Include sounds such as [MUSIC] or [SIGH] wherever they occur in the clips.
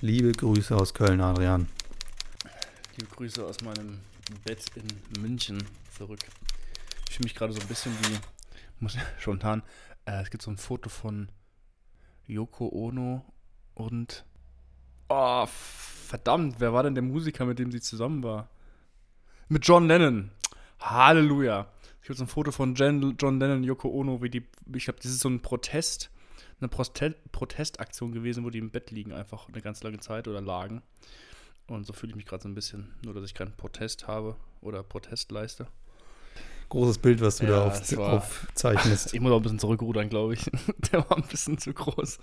Liebe Grüße aus Köln, Adrian. Liebe Grüße aus meinem Bett in München zurück. Ich fühle mich gerade so ein bisschen wie, muss spontan, [LAUGHS] äh, es gibt so ein Foto von Yoko Ono und, oh, verdammt, wer war denn der Musiker, mit dem sie zusammen war? Mit John Lennon. Halleluja. Es gibt so ein Foto von Jen, John Lennon und Yoko Ono, wie die, ich glaube, das ist so ein Protest, eine Proste Protestaktion gewesen, wo die im Bett liegen, einfach eine ganz lange Zeit oder lagen. Und so fühle ich mich gerade so ein bisschen, nur dass ich keinen Protest habe oder Protest leiste. Großes Bild, was du Ja, da auf, war- aufzeichnest. [LAUGHS] Ich muss auch ein bisschen zurückrudern, glaube ich. [LAUGHS] Der war ein bisschen zu groß.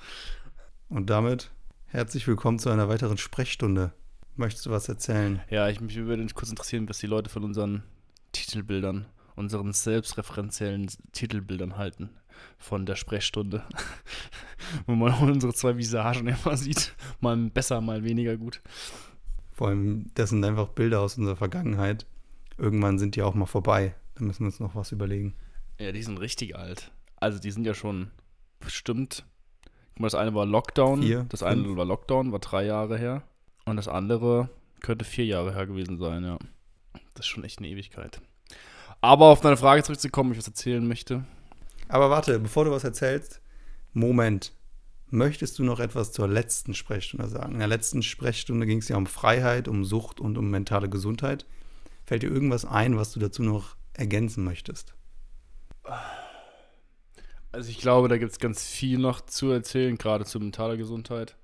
Und damit herzlich willkommen zu einer weiteren Sprechstunde. Möchtest du was erzählen? Ja, ich mich würde kurz interessieren, was die Leute von unseren Titelbildern, unseren selbstreferenziellen Titelbildern halten von der Sprechstunde. [LAUGHS] Wo man [LAUGHS] unsere zwei Visagen immer sieht. Mal besser, mal weniger gut. Vor allem, das sind einfach Bilder aus unserer Vergangenheit. Irgendwann sind die auch mal vorbei. Da müssen wir uns noch was überlegen. Ja, die sind richtig alt. Also die sind ja schon bestimmt. Guck mal, das eine war Lockdown. Vier, das eine fünf. war Lockdown, war drei Jahre her. Und das andere könnte vier Jahre her gewesen sein, ja. Das ist schon echt eine Ewigkeit. Aber auf deine Frage zurückzukommen, ich was erzählen möchte. Aber warte, bevor du was erzählst, Moment. Möchtest du noch etwas zur letzten Sprechstunde sagen? In der letzten Sprechstunde ging es ja um Freiheit, um Sucht und um mentale Gesundheit. Fällt dir irgendwas ein, was du dazu noch ergänzen möchtest? Also ich glaube, da gibt es ganz viel noch zu erzählen, gerade zu mentaler Gesundheit.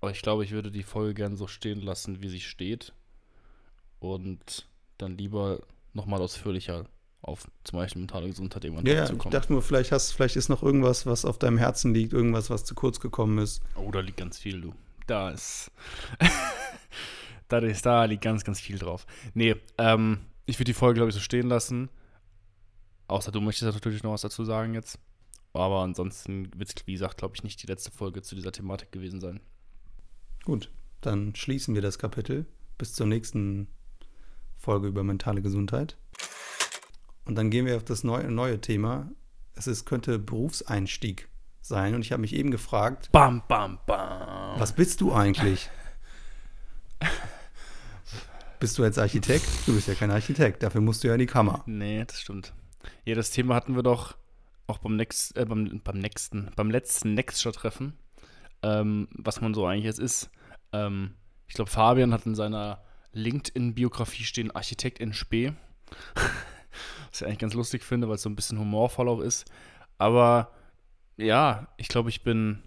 Aber ich glaube, ich würde die Folge gern so stehen lassen, wie sie steht. Und dann lieber nochmal ausführlicher auf zum Beispiel mentale Gesundheit irgendwann Ja, zu ich kommen. dachte nur, vielleicht, hast, vielleicht ist noch irgendwas, was auf deinem Herzen liegt, irgendwas, was zu kurz gekommen ist. Oh, da liegt ganz viel, du. Da ist. [LAUGHS] da, ist da liegt ganz, ganz viel drauf. Nee, ähm, ich würde die Folge, glaube ich, so stehen lassen. Außer du möchtest natürlich noch was dazu sagen jetzt. Aber ansonsten wird es, wie gesagt, glaube ich, nicht die letzte Folge zu dieser Thematik gewesen sein. Gut, dann schließen wir das Kapitel bis zur nächsten Folge über mentale Gesundheit. Und dann gehen wir auf das neue, neue Thema. Es ist, könnte Berufseinstieg sein. Und ich habe mich eben gefragt, Bam, bam, bam. was bist du eigentlich? bist du jetzt Architekt? Du bist ja kein Architekt, dafür musst du ja in die Kammer. Nee, das stimmt. Ja, das Thema hatten wir doch auch beim, next, äh, beim, beim nächsten, beim letzten Nextshot-Treffen, ähm, was man so eigentlich jetzt ist. Ähm, ich glaube, Fabian hat in seiner LinkedIn-Biografie stehen Architekt in Spee. Was ich eigentlich ganz lustig finde, weil es so ein bisschen humorvoll auch ist. Aber ja, ich glaube, ich bin,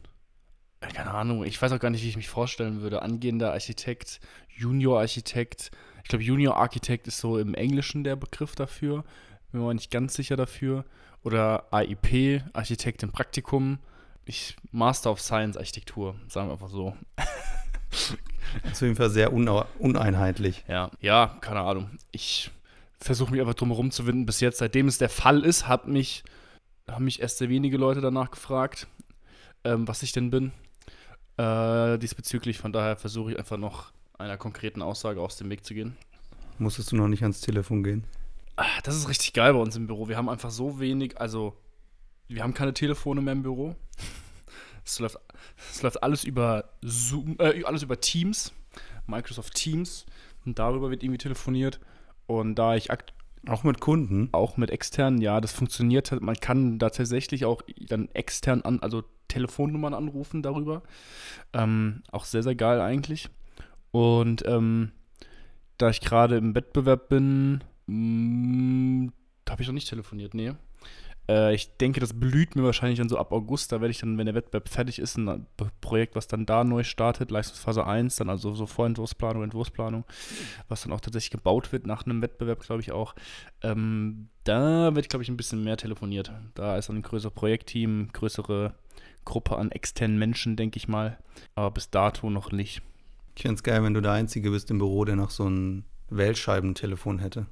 äh, keine Ahnung, ich weiß auch gar nicht, wie ich mich vorstellen würde. Angehender Architekt, Junior-Architekt. Ich glaube, Junior-Architekt ist so im Englischen der Begriff dafür. Bin mir nicht ganz sicher dafür. Oder AIP, Architekt im Praktikum. Ich Master of Science Architektur, sagen wir einfach so. Das [LAUGHS] ist auf jeden Fall sehr une uneinheitlich. Ja, ja, keine Ahnung. Ich versuche mich einfach drum herum zu winden. Bis jetzt, seitdem es der Fall ist, hat mich, haben mich erst sehr wenige Leute danach gefragt, ähm, was ich denn bin. Äh, diesbezüglich, von daher versuche ich einfach noch einer konkreten Aussage aus dem Weg zu gehen. Musstest du noch nicht ans Telefon gehen? Ah, Das ist richtig geil bei uns im Büro. Wir haben einfach so wenig, also wir haben keine Telefone mehr im Büro. [LAUGHS] Es läuft, es läuft alles über Zoom, äh, alles über Teams, Microsoft Teams. Und darüber wird irgendwie telefoniert. Und da ich Auch mit Kunden? auch mit externen, ja, das funktioniert. halt. Man kann da tatsächlich auch dann extern an, also Telefonnummern anrufen darüber. Ähm, auch sehr, sehr geil eigentlich. Und ähm, da ich gerade im Wettbewerb bin, habe ich noch nicht telefoniert, nee. Äh, ich denke, das blüht mir wahrscheinlich dann so ab August. Da werde ich dann, wenn der Wettbewerb fertig ist, ein Projekt, was dann da neu startet, Leistungsphase 1, dann also so Vorentwurfsplanung, Entwurfsplanung, was dann auch tatsächlich gebaut wird nach einem Wettbewerb, glaube ich auch. Ähm, da wird, glaube ich, ein bisschen mehr telefoniert. Da ist dann ein größeres Projektteam, größere Gruppe an externen Menschen, denke ich mal. Aber bis dato noch nicht. Ich fände es geil, wenn du der Einzige bist im Büro, der noch so ein Wählscheibentelefon hätte.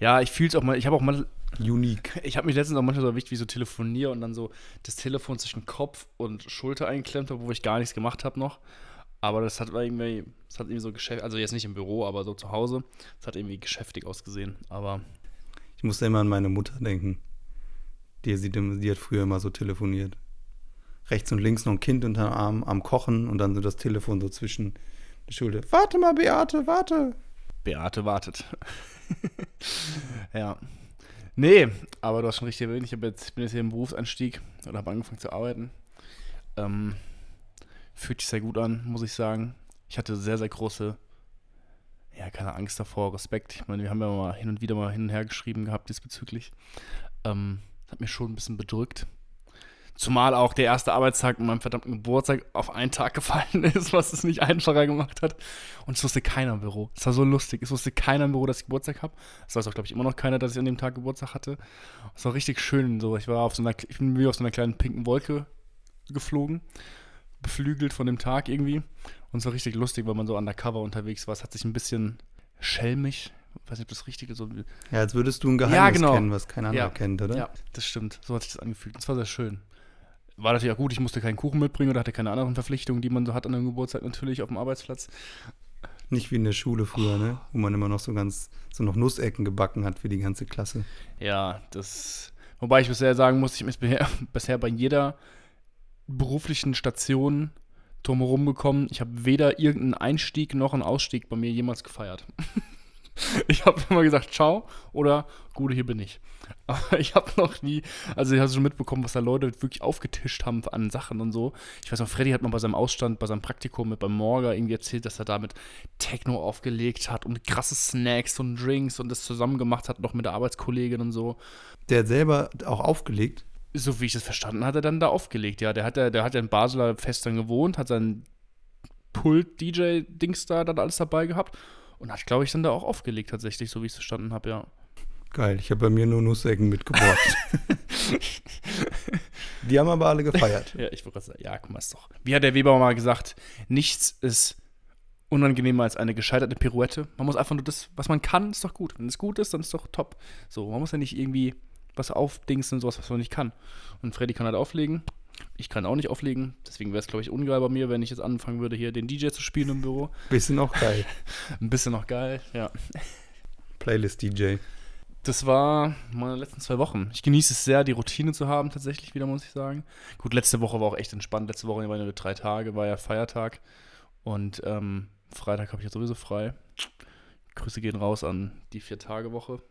Ja, ich fühle es auch mal, ich habe auch mal Unique. Ich habe mich letztens auch manchmal so erwischt, wie ich so telefoniere und dann so das Telefon zwischen Kopf und Schulter eingeklemmt habe, wo ich gar nichts gemacht habe noch. Aber das hat irgendwie, das hat irgendwie so geschäftig, also jetzt nicht im Büro, aber so zu Hause. Das hat irgendwie geschäftig ausgesehen. Aber Ich musste immer an meine Mutter denken. Die, die, die hat früher immer so telefoniert. rechts und links noch ein Kind unter dem Arm am Kochen und dann so das Telefon so zwischen der Schulter. Warte mal, Beate, warte. Beate wartet. [LAUGHS] ja. Nee, aber du hast schon richtig erwähnt, ich, jetzt, bin jetzt hier im Berufsanstieg oder habe angefangen zu arbeiten. Ähm, fühlt sich sehr gut an, muss ich sagen. Ich hatte sehr, sehr große, ja, keine Angst davor, Respekt. Ich meine, wir haben ja mal hin und wieder mal hin und her geschrieben gehabt diesbezüglich. Ähm, hat mir schon ein bisschen bedrückt. Zumal auch der erste Arbeitstag mit meinem verdammten Geburtstag auf einen Tag gefallen [LAUGHS] ist, was es nicht einfacher gemacht hat. Und es wusste keiner im Büro. Es war so lustig. Es wusste keiner im Büro, dass ich Geburtstag habe. Es weiß auch, glaube ich, immer noch keiner, dass ich an dem Tag Geburtstag hatte. Es war richtig schön. So. Ich war auf so einer, ich bin wie auf so einer kleinen pinken Wolke geflogen. Beflügelt von dem Tag irgendwie. Und es war richtig lustig, weil man so undercover unterwegs war. Es hat sich ein bisschen schelmig, ich weiß nicht, ob das Richtige so. Ja, als würdest du ein Geheimnis Ja, genau. kennen, was kein anderer Ja. kennt, oder? Ja, das stimmt. So hat sich das angefühlt. Das war sehr schön. War natürlich auch gut, ich musste keinen Kuchen mitbringen oder hatte keine anderen Verpflichtungen, die man so hat an einem Geburtstag natürlich auf dem Arbeitsplatz. Nicht wie in der Schule früher, ne? Wo man immer noch so ganz, so noch Nussecken gebacken hat für die ganze Klasse. Ja, das. Wobei ich bisher sagen muss, ich bin bisher, [LAUGHS] bisher bei jeder beruflichen Station drumherum gekommen. Ich habe weder irgendeinen Einstieg noch einen Ausstieg bei mir jemals gefeiert. [LAUGHS] [LAUGHS] Ich habe immer gesagt, ciao oder Gute, hier bin ich. [LAUGHS] Aber ich habe noch nie, also ich habe schon mitbekommen, was da Leute wirklich aufgetischt haben an Sachen und so. Ich weiß noch, Freddy hat mal bei seinem Ausstand, bei seinem Praktikum mit beim Morga irgendwie erzählt, dass er da mit Techno aufgelegt hat und krasse Snacks und Drinks und das zusammen gemacht hat, noch mit der Arbeitskollegin und so. Der hat selber auch aufgelegt. So wie ich das verstanden hatte, dann da aufgelegt, ja. Der hat ja, der hat ja in Basler fest dann gewohnt, hat sein Pult-DJ-Dings da dann alles dabei gehabt und hat, glaube ich, dann da auch aufgelegt tatsächlich, so wie ich es verstanden habe, ja. Geil, ich habe bei mir nur Nussecken mitgebracht. [LAUGHS] die haben aber alle gefeiert. Ja, ich wollte gerade sagen, ja, guck mal, ist doch. Wie hat der Weber mal gesagt, nichts ist unangenehmer als eine gescheiterte Pirouette. Man muss einfach nur das, was man kann, ist doch gut. Wenn es gut ist, dann ist doch top. So, man muss ja nicht irgendwie was aufdingsen und sowas, was man nicht kann. Und Freddy kann halt auflegen. Ich kann auch nicht auflegen. Deswegen wäre es, glaube ich, ungeil bei mir, wenn ich jetzt anfangen würde, hier den DJ zu spielen im Büro. [LAUGHS] Bisschen auch geil. [LAUGHS] Ein bisschen noch geil, ja. Playlist-DJ. Das war meine letzten zwei Wochen. Ich genieße es sehr, die Routine zu haben, tatsächlich wieder, muss ich sagen. Gut, letzte Woche war auch echt entspannt. Letzte Woche waren nur drei Tage, war ja Feiertag. Und ähm, Freitag habe ich ja sowieso frei. Grüße gehen raus an die Vier-Tage-Woche.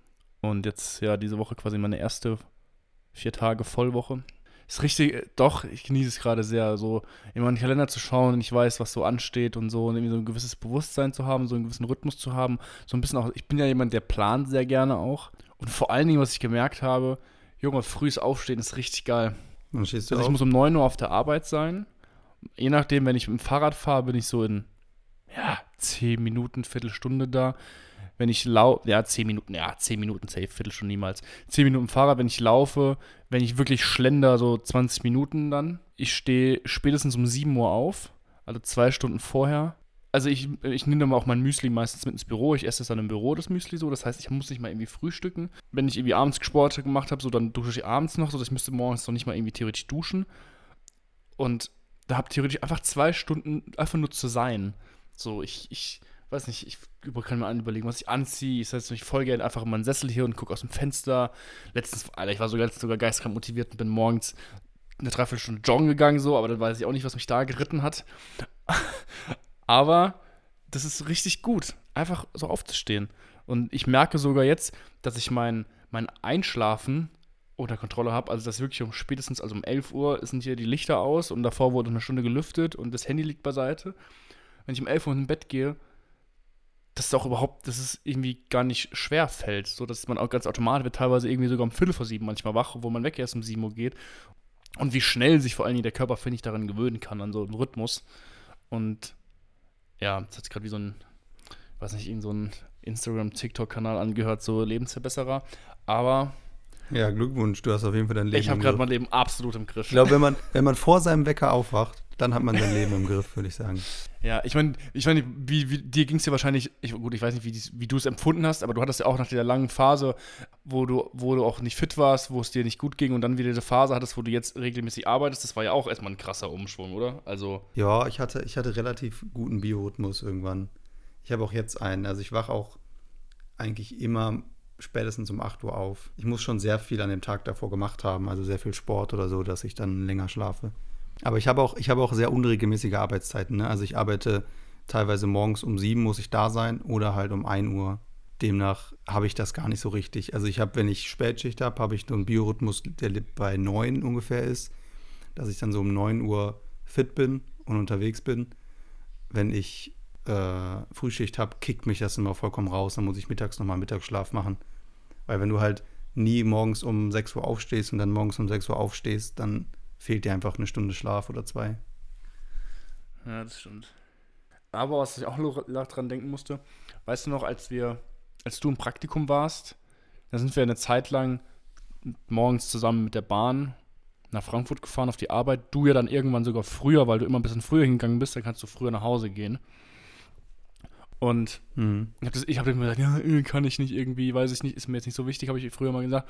Und jetzt, ja, diese Woche quasi meine erste Vier-Tage-Vollwoche. Ist richtig, äh, doch, ich genieße es gerade sehr, so in meinen Kalender zu schauen und ich weiß, was so ansteht und so und irgendwie so ein gewisses Bewusstsein zu haben, so einen gewissen Rhythmus zu haben. So ein bisschen auch, ich bin ja jemand, der plant sehr gerne auch. Und vor allen Dingen, was ich gemerkt habe, Junge, frühes Aufstehen ist richtig geil. Dann stehst du Also ich auf. muss um 9 Uhr auf der Arbeit sein. Je nachdem, wenn ich mit dem Fahrrad fahre, bin ich so in, ja, 10 Minuten, Viertelstunde da. Wenn ich laufe, ja, 10 Minuten, ja, 10 Minuten safe, Viertelstunde niemals. 10 Minuten Fahrrad, wenn ich laufe, wenn ich wirklich schlender, so 20 Minuten dann. Ich stehe spätestens um 7 Uhr auf, also zwei Stunden vorher. Also ich, ich nehme dann auch mein Müsli meistens mit ins Büro. Ich esse es dann im Büro, das Müsli so. Das heißt, ich muss nicht mal irgendwie frühstücken. Wenn ich irgendwie abends Sport gemacht habe, so dann dusche ich abends noch, so ich müsste morgens noch nicht mal irgendwie theoretisch duschen. Und da habe theoretisch einfach zwei Stunden einfach nur zu sein. So, ich, ich weiß nicht, ich kann mir an überlegen, was ich anziehe. Ich setze mich voll gerne einfach in meinen Sessel hier und gucke aus dem Fenster. Letztens, Alter, ich war sogar, sogar geistkrank motiviert und bin morgens eine Dreiviertelstunde joggen gegangen, so, aber dann weiß ich auch nicht, was mich da geritten hat. [LAUGHS] aber das ist richtig gut, einfach so aufzustehen. Und ich merke sogar jetzt, dass ich mein, mein Einschlafen unter Kontrolle habe. Also, dass wirklich um spätestens, also um 11 Uhr sind hier die Lichter aus und davor wurde eine Stunde gelüftet und das Handy liegt beiseite. Wenn ich um 11 Uhr ins Bett gehe, dass es auch überhaupt, dass es irgendwie gar nicht schwer fällt. So, dass man auch ganz automatisch wird, teilweise irgendwie sogar um Viertel vor sieben manchmal wach, wo man weg erst um 7 Uhr geht. Und wie schnell sich vor allen Dingen der Körper, finde ich, daran gewöhnen kann, an so einen Rhythmus. Und ja, das hat sich gerade wie so ein, weiß nicht, irgend so ein Instagram-TikTok-Kanal angehört, so Lebensverbesserer. Aber Ja, Glückwunsch, du hast auf jeden Fall dein Leben ich habe gerade mein Leben absolut im Griff. Ich glaube, wenn man, wenn man vor seinem Wecker aufwacht, dann hat man sein Leben im Griff, würde ich sagen. Ja, ich meine, ich meine, wie, wie, dir ging es ja wahrscheinlich, ich, gut, ich weiß nicht, wie, wie du es empfunden hast, aber du hattest ja auch nach dieser langen Phase, wo du, wo du auch nicht fit warst, wo es dir nicht gut ging und dann wieder diese Phase hattest, wo du jetzt regelmäßig arbeitest, das war ja auch erstmal ein krasser Umschwung, oder? Also, Ja, ich hatte, ich hatte relativ guten Biorhythmus irgendwann. Ich habe auch jetzt einen. Also ich wache auch eigentlich immer spätestens um 8 Uhr auf. Ich muss schon sehr viel an dem Tag davor gemacht haben, also sehr viel Sport oder so, dass ich dann länger schlafe. Aber ich habe auch, ich habe auch sehr unregelmäßige Arbeitszeiten. Ne? Also ich arbeite teilweise morgens um sieben muss ich da sein oder halt um 1 Uhr. Demnach habe ich das gar nicht so richtig. Also ich habe, wenn ich Spätschicht habe, habe ich so einen Biorhythmus, der bei 9 ungefähr ist, dass ich dann so um 9 Uhr fit bin und unterwegs bin. Wenn ich äh, Frühschicht habe, kickt mich das immer vollkommen raus. Dann muss ich mittags nochmal Mittagsschlaf machen. Weil wenn du halt nie morgens um 6 Uhr aufstehst und dann morgens um 6 Uhr aufstehst, dann fehlt dir einfach eine Stunde Schlaf oder zwei. Ja, das stimmt. Aber was ich auch noch dran denken musste, weißt du noch, als wir, als du im Praktikum warst, da sind wir eine Zeit lang morgens zusammen mit der Bahn nach Frankfurt gefahren auf die Arbeit. Du ja dann irgendwann sogar früher, weil du immer ein bisschen früher hingegangen bist, dann kannst du früher nach Hause gehen. Und mhm. ich habe hab mir gesagt, ja, äh, kann ich nicht irgendwie, weiß ich nicht, ist mir jetzt nicht so wichtig, habe ich früher mal gesagt.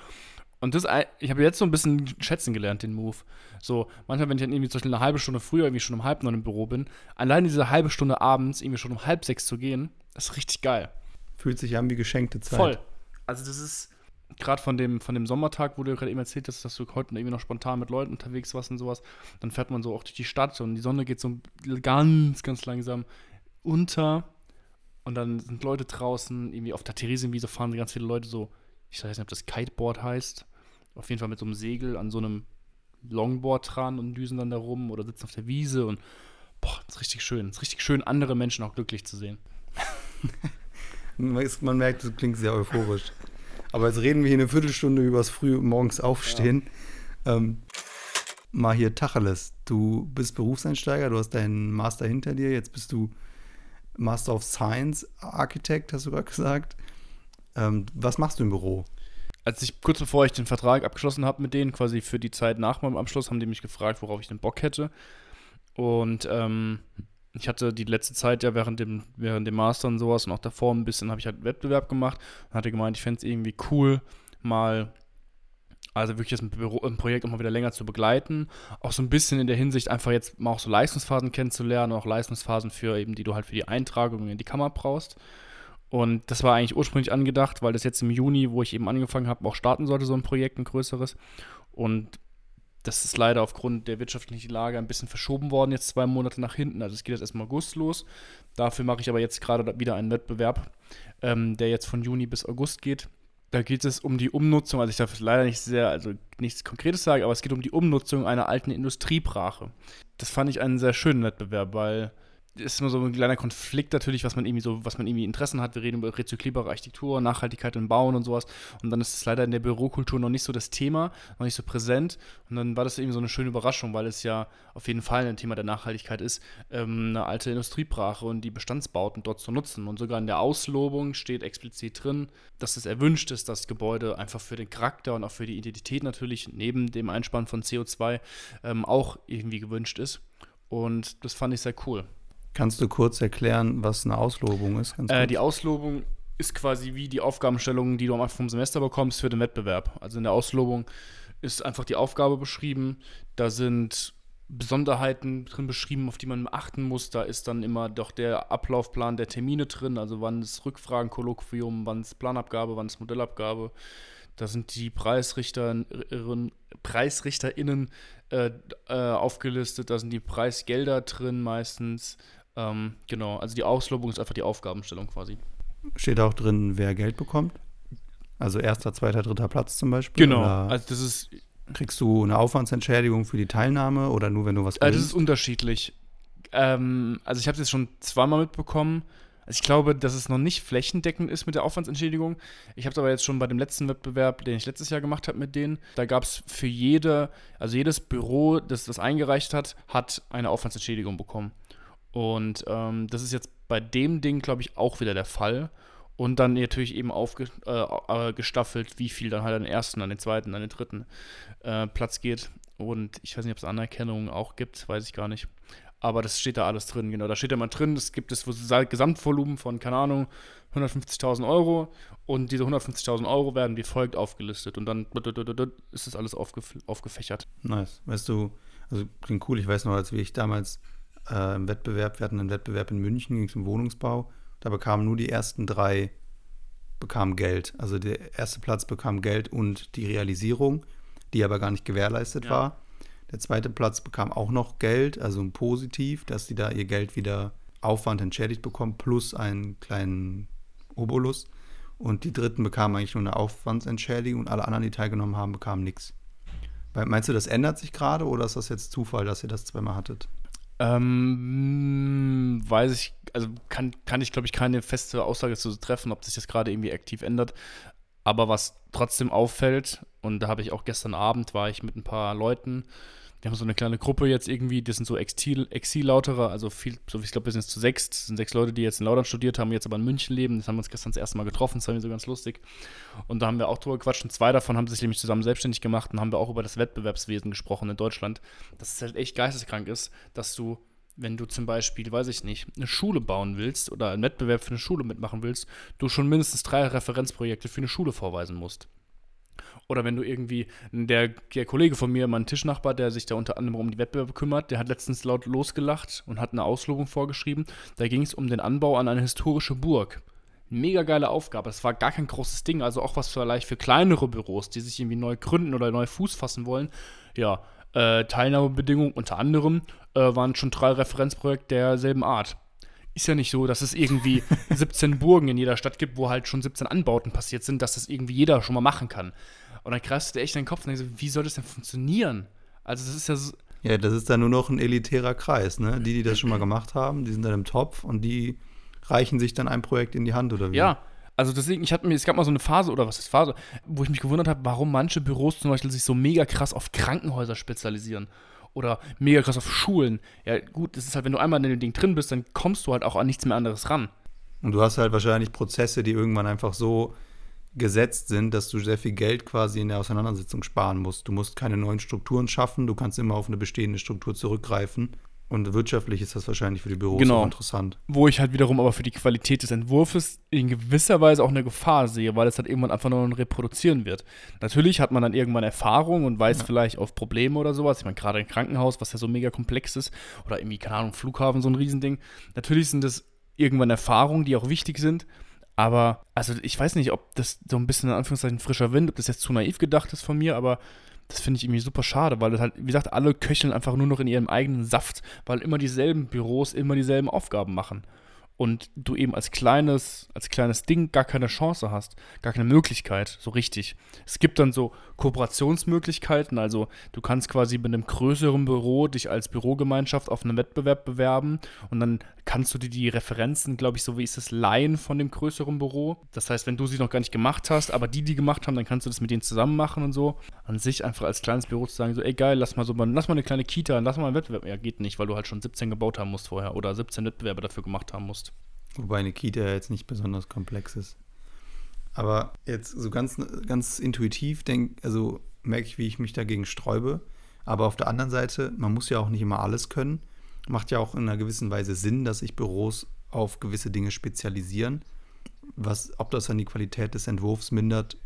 Und das, ich habe jetzt so ein bisschen schätzen gelernt, den Move. So, manchmal, wenn ich dann irgendwie zum Beispiel eine halbe Stunde früher irgendwie schon um halb neun im Büro bin, allein diese halbe Stunde abends irgendwie schon um halb sechs zu gehen, das ist richtig geil. Fühlt sich an wie geschenkte Zeit. Voll. Also das ist gerade von dem, von dem Sommertag, wo du gerade eben erzählt hast, dass du heute irgendwie noch spontan mit Leuten unterwegs warst und sowas, dann fährt man so auch durch die Stadt und die Sonne geht so ganz, ganz langsam unter und dann sind Leute draußen, irgendwie auf der Theresienwiese fahren ganz viele Leute so, ich weiß nicht, ob das Kiteboard heißt, auf jeden Fall mit so einem Segel an so einem Longboard dran und düsen dann da rum oder sitzen auf der Wiese und boah, ist richtig schön. Es ist richtig schön, andere Menschen auch glücklich zu sehen. Man merkt, das klingt sehr euphorisch. Aber jetzt reden wir hier eine Viertelstunde über das früh morgens aufstehen. Ja. Ähm, mal hier Tacheles. Du bist Berufseinsteiger, du hast deinen Master hinter dir, jetzt bist du Master of Science Architect, hast du gerade gesagt. Ähm, was machst du im Büro? als ich kurz bevor ich den Vertrag abgeschlossen habe mit denen, quasi für die Zeit nach meinem Abschluss, haben die mich gefragt, worauf ich denn Bock hätte. Und ähm, ich hatte die letzte Zeit ja während dem, während dem Master und sowas und auch davor ein bisschen habe ich halt Wettbewerb gemacht und hatte gemeint, ich fände es irgendwie cool, mal also wirklich das Projekt auch mal wieder länger zu begleiten. Auch so ein bisschen in der Hinsicht einfach jetzt mal auch so Leistungsphasen kennenzulernen, auch Leistungsphasen für eben, die du halt für die Eintragung in die Kammer brauchst. Und das war eigentlich ursprünglich angedacht, weil das jetzt im Juni, wo ich eben angefangen habe, auch starten sollte, so ein Projekt, ein größeres. Und das ist leider aufgrund der wirtschaftlichen Lage ein bisschen verschoben worden, jetzt zwei Monate nach hinten. Also es geht jetzt erst im August los. Dafür mache ich aber jetzt gerade wieder einen Wettbewerb, ähm, der jetzt von Juni bis August geht. Da geht es um die Umnutzung, also ich darf leider nicht sehr, also nichts Konkretes sagen, aber es geht um die Umnutzung einer alten Industriebrache. Das fand ich einen sehr schönen Wettbewerb, weil ist immer so ein kleiner Konflikt natürlich, was man irgendwie so, was man irgendwie Interessen hat. Wir reden über rezyklierbare Architektur, Nachhaltigkeit im Bauen und sowas. Und dann ist es leider in der Bürokultur noch nicht so das Thema, noch nicht so präsent. Und dann war das irgendwie so eine schöne Überraschung, weil es ja auf jeden Fall ein Thema der Nachhaltigkeit ist, ähm, eine alte Industriebrache und die Bestandsbauten dort zu nutzen. Und sogar in der Auslobung steht explizit drin, dass es erwünscht ist, dass Gebäude einfach für den Charakter und auch für die Identität natürlich neben dem Einspannen von CO2 ähm, auch irgendwie gewünscht ist. Und das fand ich sehr cool. Kannst du kurz erklären, was eine Auslobung ist? Äh, die Auslobung ist quasi wie die Aufgabenstellung, die du am Anfang vom Semester bekommst für den Wettbewerb. Also in der Auslobung ist einfach die Aufgabe beschrieben. Da sind Besonderheiten drin beschrieben, auf die man achten muss. Da ist dann immer doch der Ablaufplan der Termine drin, also wann ist Rückfragen, Kolloquium, wann ist Planabgabe, wann ist Modellabgabe. Da sind die Preisrichter, PreisrichterInnen äh, äh, aufgelistet, da sind die Preisgelder drin meistens. Ähm, genau, also die Auslobung ist einfach die Aufgabenstellung quasi. Steht auch drin, wer Geld bekommt? Also erster, zweiter, dritter Platz zum Beispiel? Genau, also das ist. Kriegst du eine Aufwandsentschädigung für die Teilnahme oder nur, wenn du was gewinnst? Also das ist unterschiedlich. Ähm, also ich habe es jetzt schon zweimal mitbekommen. Also ich glaube, dass es noch nicht flächendeckend ist mit der Aufwandsentschädigung. Ich habe es aber jetzt schon bei dem letzten Wettbewerb, den ich letztes Jahr gemacht habe mit denen, da gab es für jede, also jedes Büro, das das eingereicht hat, hat eine Aufwandsentschädigung bekommen. Und ähm, das ist jetzt bei dem Ding, glaube ich, auch wieder der Fall. Und dann natürlich eben aufgestaffelt, äh, wie viel dann halt an den ersten, an den zweiten, an den dritten äh, Platz geht. Und ich weiß nicht, ob es Anerkennungen auch gibt, weiß ich gar nicht. Aber das steht da alles drin, genau. Da steht ja mal drin, es gibt das Gesamtvolumen von, keine Ahnung, 150.000 Euro. Und diese 150.000 Euro werden wie folgt aufgelistet. Und dann ist das alles aufgef aufgefächert. Nice. Weißt du, also klingt cool. Ich weiß noch, als wir ich damals äh, im Wettbewerb, wir hatten einen Wettbewerb in München, ging es um Wohnungsbau. Da bekamen nur die ersten drei bekamen Geld. Also der erste Platz bekam Geld und die Realisierung, die aber gar nicht gewährleistet ja. war. Der zweite Platz bekam auch noch Geld, also ein Positiv, dass die da ihr Geld wieder Aufwand entschädigt bekommen, plus einen kleinen Obolus. Und die dritten bekamen eigentlich nur eine Aufwandsentschädigung und alle anderen, die teilgenommen haben, bekamen nichts. Meinst du, das ändert sich gerade oder ist das jetzt Zufall, dass ihr das zweimal hattet? Ähm, weiß ich, also kann, kann ich, glaube ich, keine feste Aussage zu treffen, ob sich das gerade irgendwie aktiv ändert. Aber was trotzdem auffällt, und da habe ich auch gestern Abend, war ich mit ein paar Leuten, wir haben so eine kleine Gruppe jetzt irgendwie, das sind so Exil, Exillauterer, also viel, so ich glaube, wir sind jetzt zu sechs, das sind sechs Leute, die jetzt in Laudern studiert haben, jetzt aber in München leben, das haben wir uns gestern das erste Mal getroffen, das war mir so ganz lustig. Und da haben wir auch drüber gequatscht und zwei davon haben sich nämlich zusammen selbstständig gemacht und haben wir auch über das Wettbewerbswesen gesprochen in Deutschland, dass es halt echt geisteskrank ist, dass du wenn du zum Beispiel, weiß ich nicht, eine Schule bauen willst oder einen Wettbewerb für eine Schule mitmachen willst, du schon mindestens drei Referenzprojekte für eine Schule vorweisen musst. Oder wenn du irgendwie, der, der Kollege von mir, mein Tischnachbar, der sich da unter anderem um die Wettbewerbe kümmert, der hat letztens laut losgelacht und hat eine Auslobung vorgeschrieben. Da ging es um den Anbau an eine historische Burg. Mega geile Aufgabe. Das war gar kein großes Ding, also auch was vielleicht für kleinere Büros, die sich irgendwie neu gründen oder neu Fuß fassen wollen. Ja, äh, Teilnahmebedingungen unter anderem äh, waren schon drei Referenzprojekte derselben Art. Ist ja nicht so, dass es irgendwie [LAUGHS] 17 Burgen in jeder Stadt gibt, wo halt schon 17 Anbauten passiert sind, dass das irgendwie jeder schon mal machen kann. Und dann kreist du dir echt deinen Kopf und denkst, wie soll das denn funktionieren? Also, das ist ja so. Ja, das ist dann nur noch ein elitärer Kreis, ne? Die, die das schon mal [CLEARS THROAT] gemacht haben, die sind dann im Topf und die reichen sich dann ein Projekt in die Hand oder wie? Ja, also deswegen, ich hatte mir, es gab mal so eine Phase, oder was ist Phase, wo ich mich gewundert habe, warum manche Büros zum Beispiel sich so mega krass auf Krankenhäuser spezialisieren. Oder mega krass auf Schulen. Ja, gut, das ist halt, wenn du einmal in dem Ding drin bist, dann kommst du halt auch an nichts mehr anderes ran. Und du hast halt wahrscheinlich Prozesse, die irgendwann einfach so gesetzt sind, dass du sehr viel Geld quasi in der Auseinandersetzung sparen musst. Du musst keine neuen Strukturen schaffen, du kannst immer auf eine bestehende Struktur zurückgreifen. Und wirtschaftlich ist das wahrscheinlich für die Büros genau. auch interessant. Wo ich halt wiederum aber für die Qualität des Entwurfs in gewisser Weise auch eine Gefahr sehe, weil es halt irgendwann einfach nur noch reproduzieren wird. Natürlich hat man dann irgendwann Erfahrung und weiß ja. vielleicht auf Probleme oder sowas. Ich meine, gerade ein Krankenhaus, was ja so mega komplex ist, oder irgendwie, keine Ahnung, Flughafen, so ein Riesending. Natürlich sind das irgendwann Erfahrungen, die auch wichtig sind. Aber, also ich weiß nicht, ob das so ein bisschen in Anführungszeichen frischer Wind, ob das jetzt zu naiv gedacht ist von mir, aber das finde ich irgendwie super schade, weil das halt, wie gesagt, alle köcheln einfach nur noch in ihrem eigenen Saft, weil immer dieselben Büros immer dieselben Aufgaben machen und du eben als kleines, als kleines Ding gar keine Chance hast, gar keine Möglichkeit, so richtig. Es gibt dann so Kooperationsmöglichkeiten, also du kannst quasi mit einem größeren Büro dich als Bürogemeinschaft auf einen Wettbewerb bewerben und dann kannst du dir die Referenzen, glaube ich, so wie ist es, leihen von dem größeren Büro. Das heißt, wenn du sie noch gar nicht gemacht hast, aber die, die gemacht haben, dann kannst du das mit denen zusammen machen und so. An sich einfach als kleines Büro zu sagen, so, ey geil, lass mal so, lass mal eine kleine Kita, lass mal einen Wettbewerb. Ja, geht nicht, weil du halt schon 17 gebaut haben musst vorher oder 17 Wettbewerbe dafür gemacht haben musst. Wobei eine Kita jetzt nicht besonders komplex ist. Aber jetzt so ganz, ganz intuitiv denk, also merke ich, wie ich mich dagegen sträube. Aber auf der anderen Seite, man muss ja auch nicht immer alles können. Macht ja auch in einer gewissen Weise Sinn, dass sich Büros auf gewisse Dinge spezialisieren. Was, ob das dann die Qualität des Entwurfs mindert,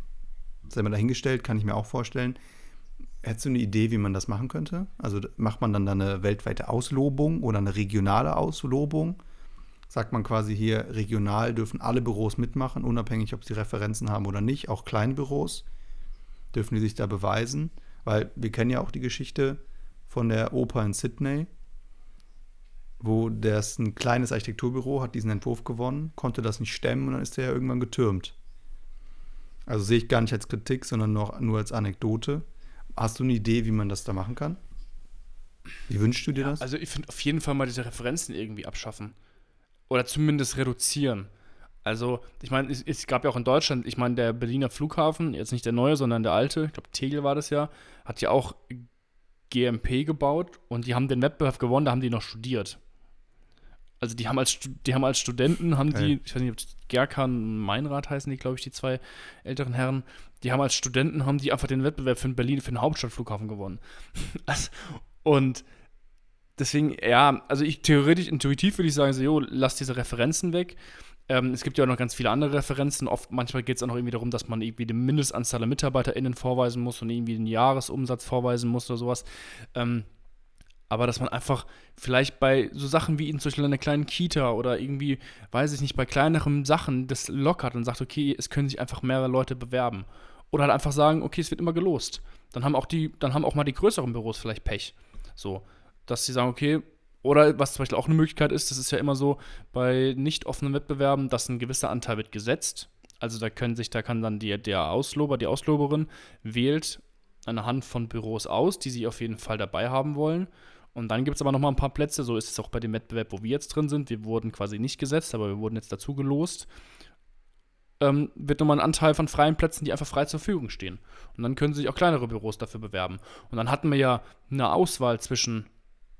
sei mal dahingestellt, kann ich mir auch vorstellen. Hättest du eine Idee, wie man das machen könnte? Also macht man dann da eine weltweite Auslobung oder eine regionale Auslobung? Sagt man quasi hier, regional dürfen alle Büros mitmachen, unabhängig, ob sie Referenzen haben oder nicht, auch Kleinbüros dürfen die sich da beweisen, weil wir kennen ja auch die Geschichte von der Oper in Sydney, wo das ein kleines Architekturbüro hat diesen Entwurf gewonnen, konnte das nicht stemmen und dann ist der ja irgendwann getürmt. Also sehe ich gar nicht als Kritik, sondern noch, nur als Anekdote. Hast du eine Idee, wie man das da machen kann? Wie wünschst du dir ja, das? Also ich finde auf jeden Fall mal diese Referenzen irgendwie abschaffen. Oder zumindest reduzieren. Also, ich meine, es, es, gab ja auch in Deutschland, ich meine, der Berliner Flughafen, jetzt nicht der neue, sondern der alte, ich glaube, Tegel war das ja, hat ja auch GMP gebaut und die haben den Wettbewerb gewonnen, da haben die noch studiert. Also die haben als, die haben als Studenten, haben die, ich weiß nicht, ob Gerkan und Meinrad heißen die, glaube ich, die zwei älteren Herren, die haben als Studenten, haben die einfach den Wettbewerb für den Berlin, für den Hauptstadtflughafen gewonnen. [LAUGHS] also, und deswegen, ja, also ich theoretisch, intuitiv würde ich sagen, so, jo, lass diese Referenzen weg. Ähm, es gibt ja auch noch ganz viele andere Referenzen. Oft, manchmal geht es auch noch irgendwie darum, dass man irgendwie die Mindestanzahl der MitarbeiterInnen vorweisen muss und irgendwie den Jahresumsatz vorweisen muss oder sowas. Ähm, aber dass man einfach vielleicht bei so Sachen wie in zum Beispiel einer kleinen Kita oder irgendwie, weiß ich nicht, bei kleineren Sachen das lockert und sagt, okay, es können sich einfach mehrere Leute bewerben. Oder halt einfach sagen, okay, es wird immer gelost. Dann haben auch die, dann haben auch mal die größeren Büros vielleicht Pech. So, dass sie sagen, okay, oder was zum Beispiel auch eine Möglichkeit ist, das ist ja immer so bei nicht offenen Wettbewerben, dass ein gewisser Anteil wird gesetzt. Also da können sich, da kann dann die, der Auslober, die Ausloberin wählt eine Hand von Büros aus, die sie auf jeden Fall dabei haben wollen. Und dann gibt es aber noch mal ein paar Plätze, so ist es auch bei dem Wettbewerb, wo wir jetzt drin sind. Wir wurden quasi nicht gesetzt, aber wir wurden jetzt dazu gelost. Ähm, wird nochmal ein Anteil von freien Plätzen, die einfach frei zur Verfügung stehen. Und dann können sich auch kleinere Büros dafür bewerben. Und dann hatten wir ja eine Auswahl zwischen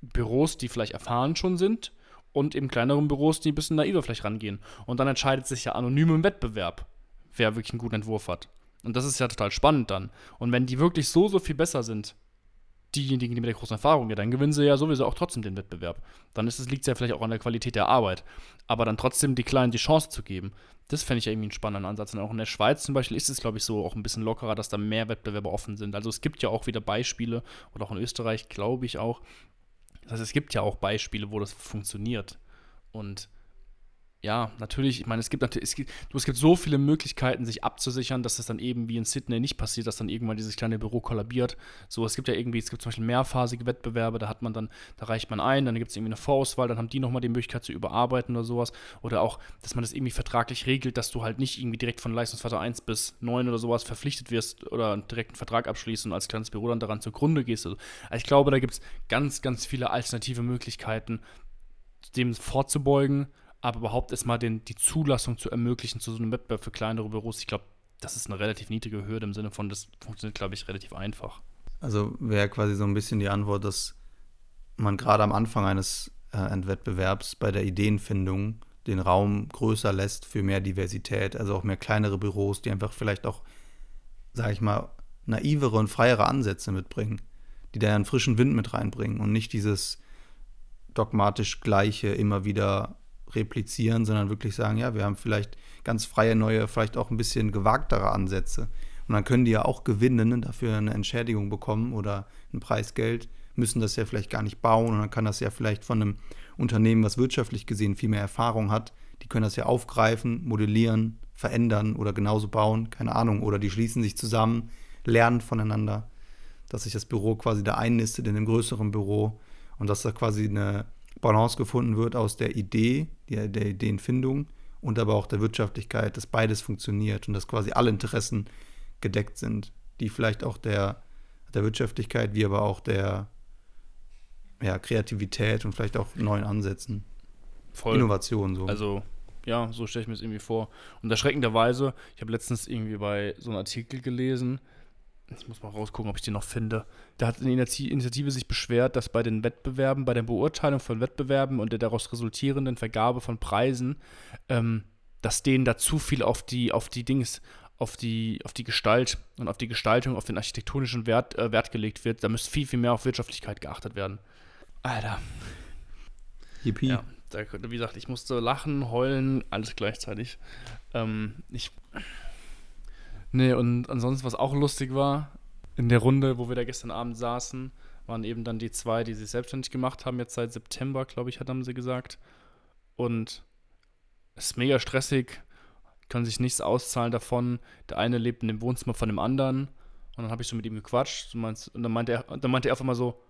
Büros, die vielleicht erfahren schon sind, und eben kleineren Büros, die ein bisschen naiver vielleicht rangehen. Und dann entscheidet sich ja anonym im Wettbewerb, wer wirklich einen guten Entwurf hat. Und das ist ja total spannend dann. Und wenn die wirklich so, so viel besser sind, diejenigen, die mit der großen Erfahrung, ja, dann gewinnen sie ja sowieso auch trotzdem den Wettbewerb. Dann liegt es ja vielleicht auch an der Qualität der Arbeit. Aber dann trotzdem die Kleinen die Chance zu geben, das fände ich ja irgendwie einen spannenden Ansatz. Und auch in der Schweiz zum Beispiel ist es, glaube ich, so auch ein bisschen lockerer, dass da mehr Wettbewerber offen sind. Also es gibt ja auch wieder Beispiele, oder auch in Österreich, glaube ich auch. Das heißt, es gibt ja auch Beispiele, wo das funktioniert. Und ja, natürlich, ich meine, es gibt natürlich, es gibt, es gibt so viele Möglichkeiten, sich abzusichern, dass es dann eben wie in Sydney nicht passiert, dass dann irgendwann dieses kleine Büro kollabiert. So, es gibt ja irgendwie, es gibt zum Beispiel mehrphasige Wettbewerbe, da hat man dann, da reicht man ein, dann gibt es irgendwie eine Vorauswahl, dann haben die nochmal die Möglichkeit zu überarbeiten oder sowas. Oder auch, dass man das irgendwie vertraglich regelt, dass du halt nicht irgendwie direkt von Leistungsvater 1 bis 9 oder sowas verpflichtet wirst oder direkt einen Vertrag abschließen und als kleines Büro dann daran zugrunde gehst. Also, ich glaube, da gibt es ganz, ganz viele alternative Möglichkeiten, dem vorzubeugen aber überhaupt erstmal die Zulassung zu ermöglichen zu so einem Wettbewerb für kleinere Büros, ich glaube, das ist eine relativ niedrige Hürde im Sinne von, das funktioniert, glaube ich, relativ einfach. Also wäre quasi so ein bisschen die Antwort, dass man gerade am Anfang eines äh, Wettbewerbs bei der Ideenfindung den Raum größer lässt für mehr Diversität, also auch mehr kleinere Büros, die einfach vielleicht auch, sage ich mal, naivere und freiere Ansätze mitbringen, die da einen frischen Wind mit reinbringen und nicht dieses dogmatisch Gleiche immer wieder replizieren, sondern wirklich sagen, ja, wir haben vielleicht ganz freie, neue, vielleicht auch ein bisschen gewagtere Ansätze. Und dann können die ja auch gewinnen, dafür eine Entschädigung bekommen oder ein Preisgeld, müssen das ja vielleicht gar nicht bauen und dann kann das ja vielleicht von einem Unternehmen, was wirtschaftlich gesehen viel mehr Erfahrung hat, die können das ja aufgreifen, modellieren, verändern oder genauso bauen, keine Ahnung, oder die schließen sich zusammen, lernen voneinander, dass sich das Büro quasi da einnistet in einem größeren Büro und dass da quasi eine Balance gefunden wird aus der Idee, der, der Ideenfindung und aber auch der Wirtschaftlichkeit, dass beides funktioniert und dass quasi alle Interessen gedeckt sind, die vielleicht auch der, der Wirtschaftlichkeit, wie aber auch der ja, Kreativität und vielleicht auch neuen Ansätzen. Voll. Innovation so. Also, ja, so stelle ich mir das irgendwie vor. Und erschreckenderweise, ich habe letztens irgendwie bei so einem Artikel gelesen, ich muss mal rausgucken, ob ich den noch finde. Da hat eine Initiative sich beschwert, dass bei den Wettbewerben, bei der Beurteilung von Wettbewerben und der daraus resultierenden Vergabe von Preisen, ähm, dass denen da zu viel auf die, auf die Dings, auf die, auf die Gestalt und auf die Gestaltung, auf den architektonischen Wert, äh, Wert gelegt wird. Da müsste viel, viel mehr auf Wirtschaftlichkeit geachtet werden. Alter. Yippie. Ja, da, wie gesagt, ich musste lachen, heulen, alles gleichzeitig. Ähm, ich Nee, und ansonsten, was auch lustig war, in der Runde, wo wir da gestern Abend saßen, waren eben dann die zwei, die sich selbstständig gemacht haben, jetzt seit September, glaube ich, haben sie gesagt. Und es ist mega stressig, können sich nichts auszahlen davon. Der eine lebt in dem Wohnzimmer von dem anderen. Und dann habe ich so mit ihm gequatscht. Und dann meinte er, dann meinte er einfach mal so,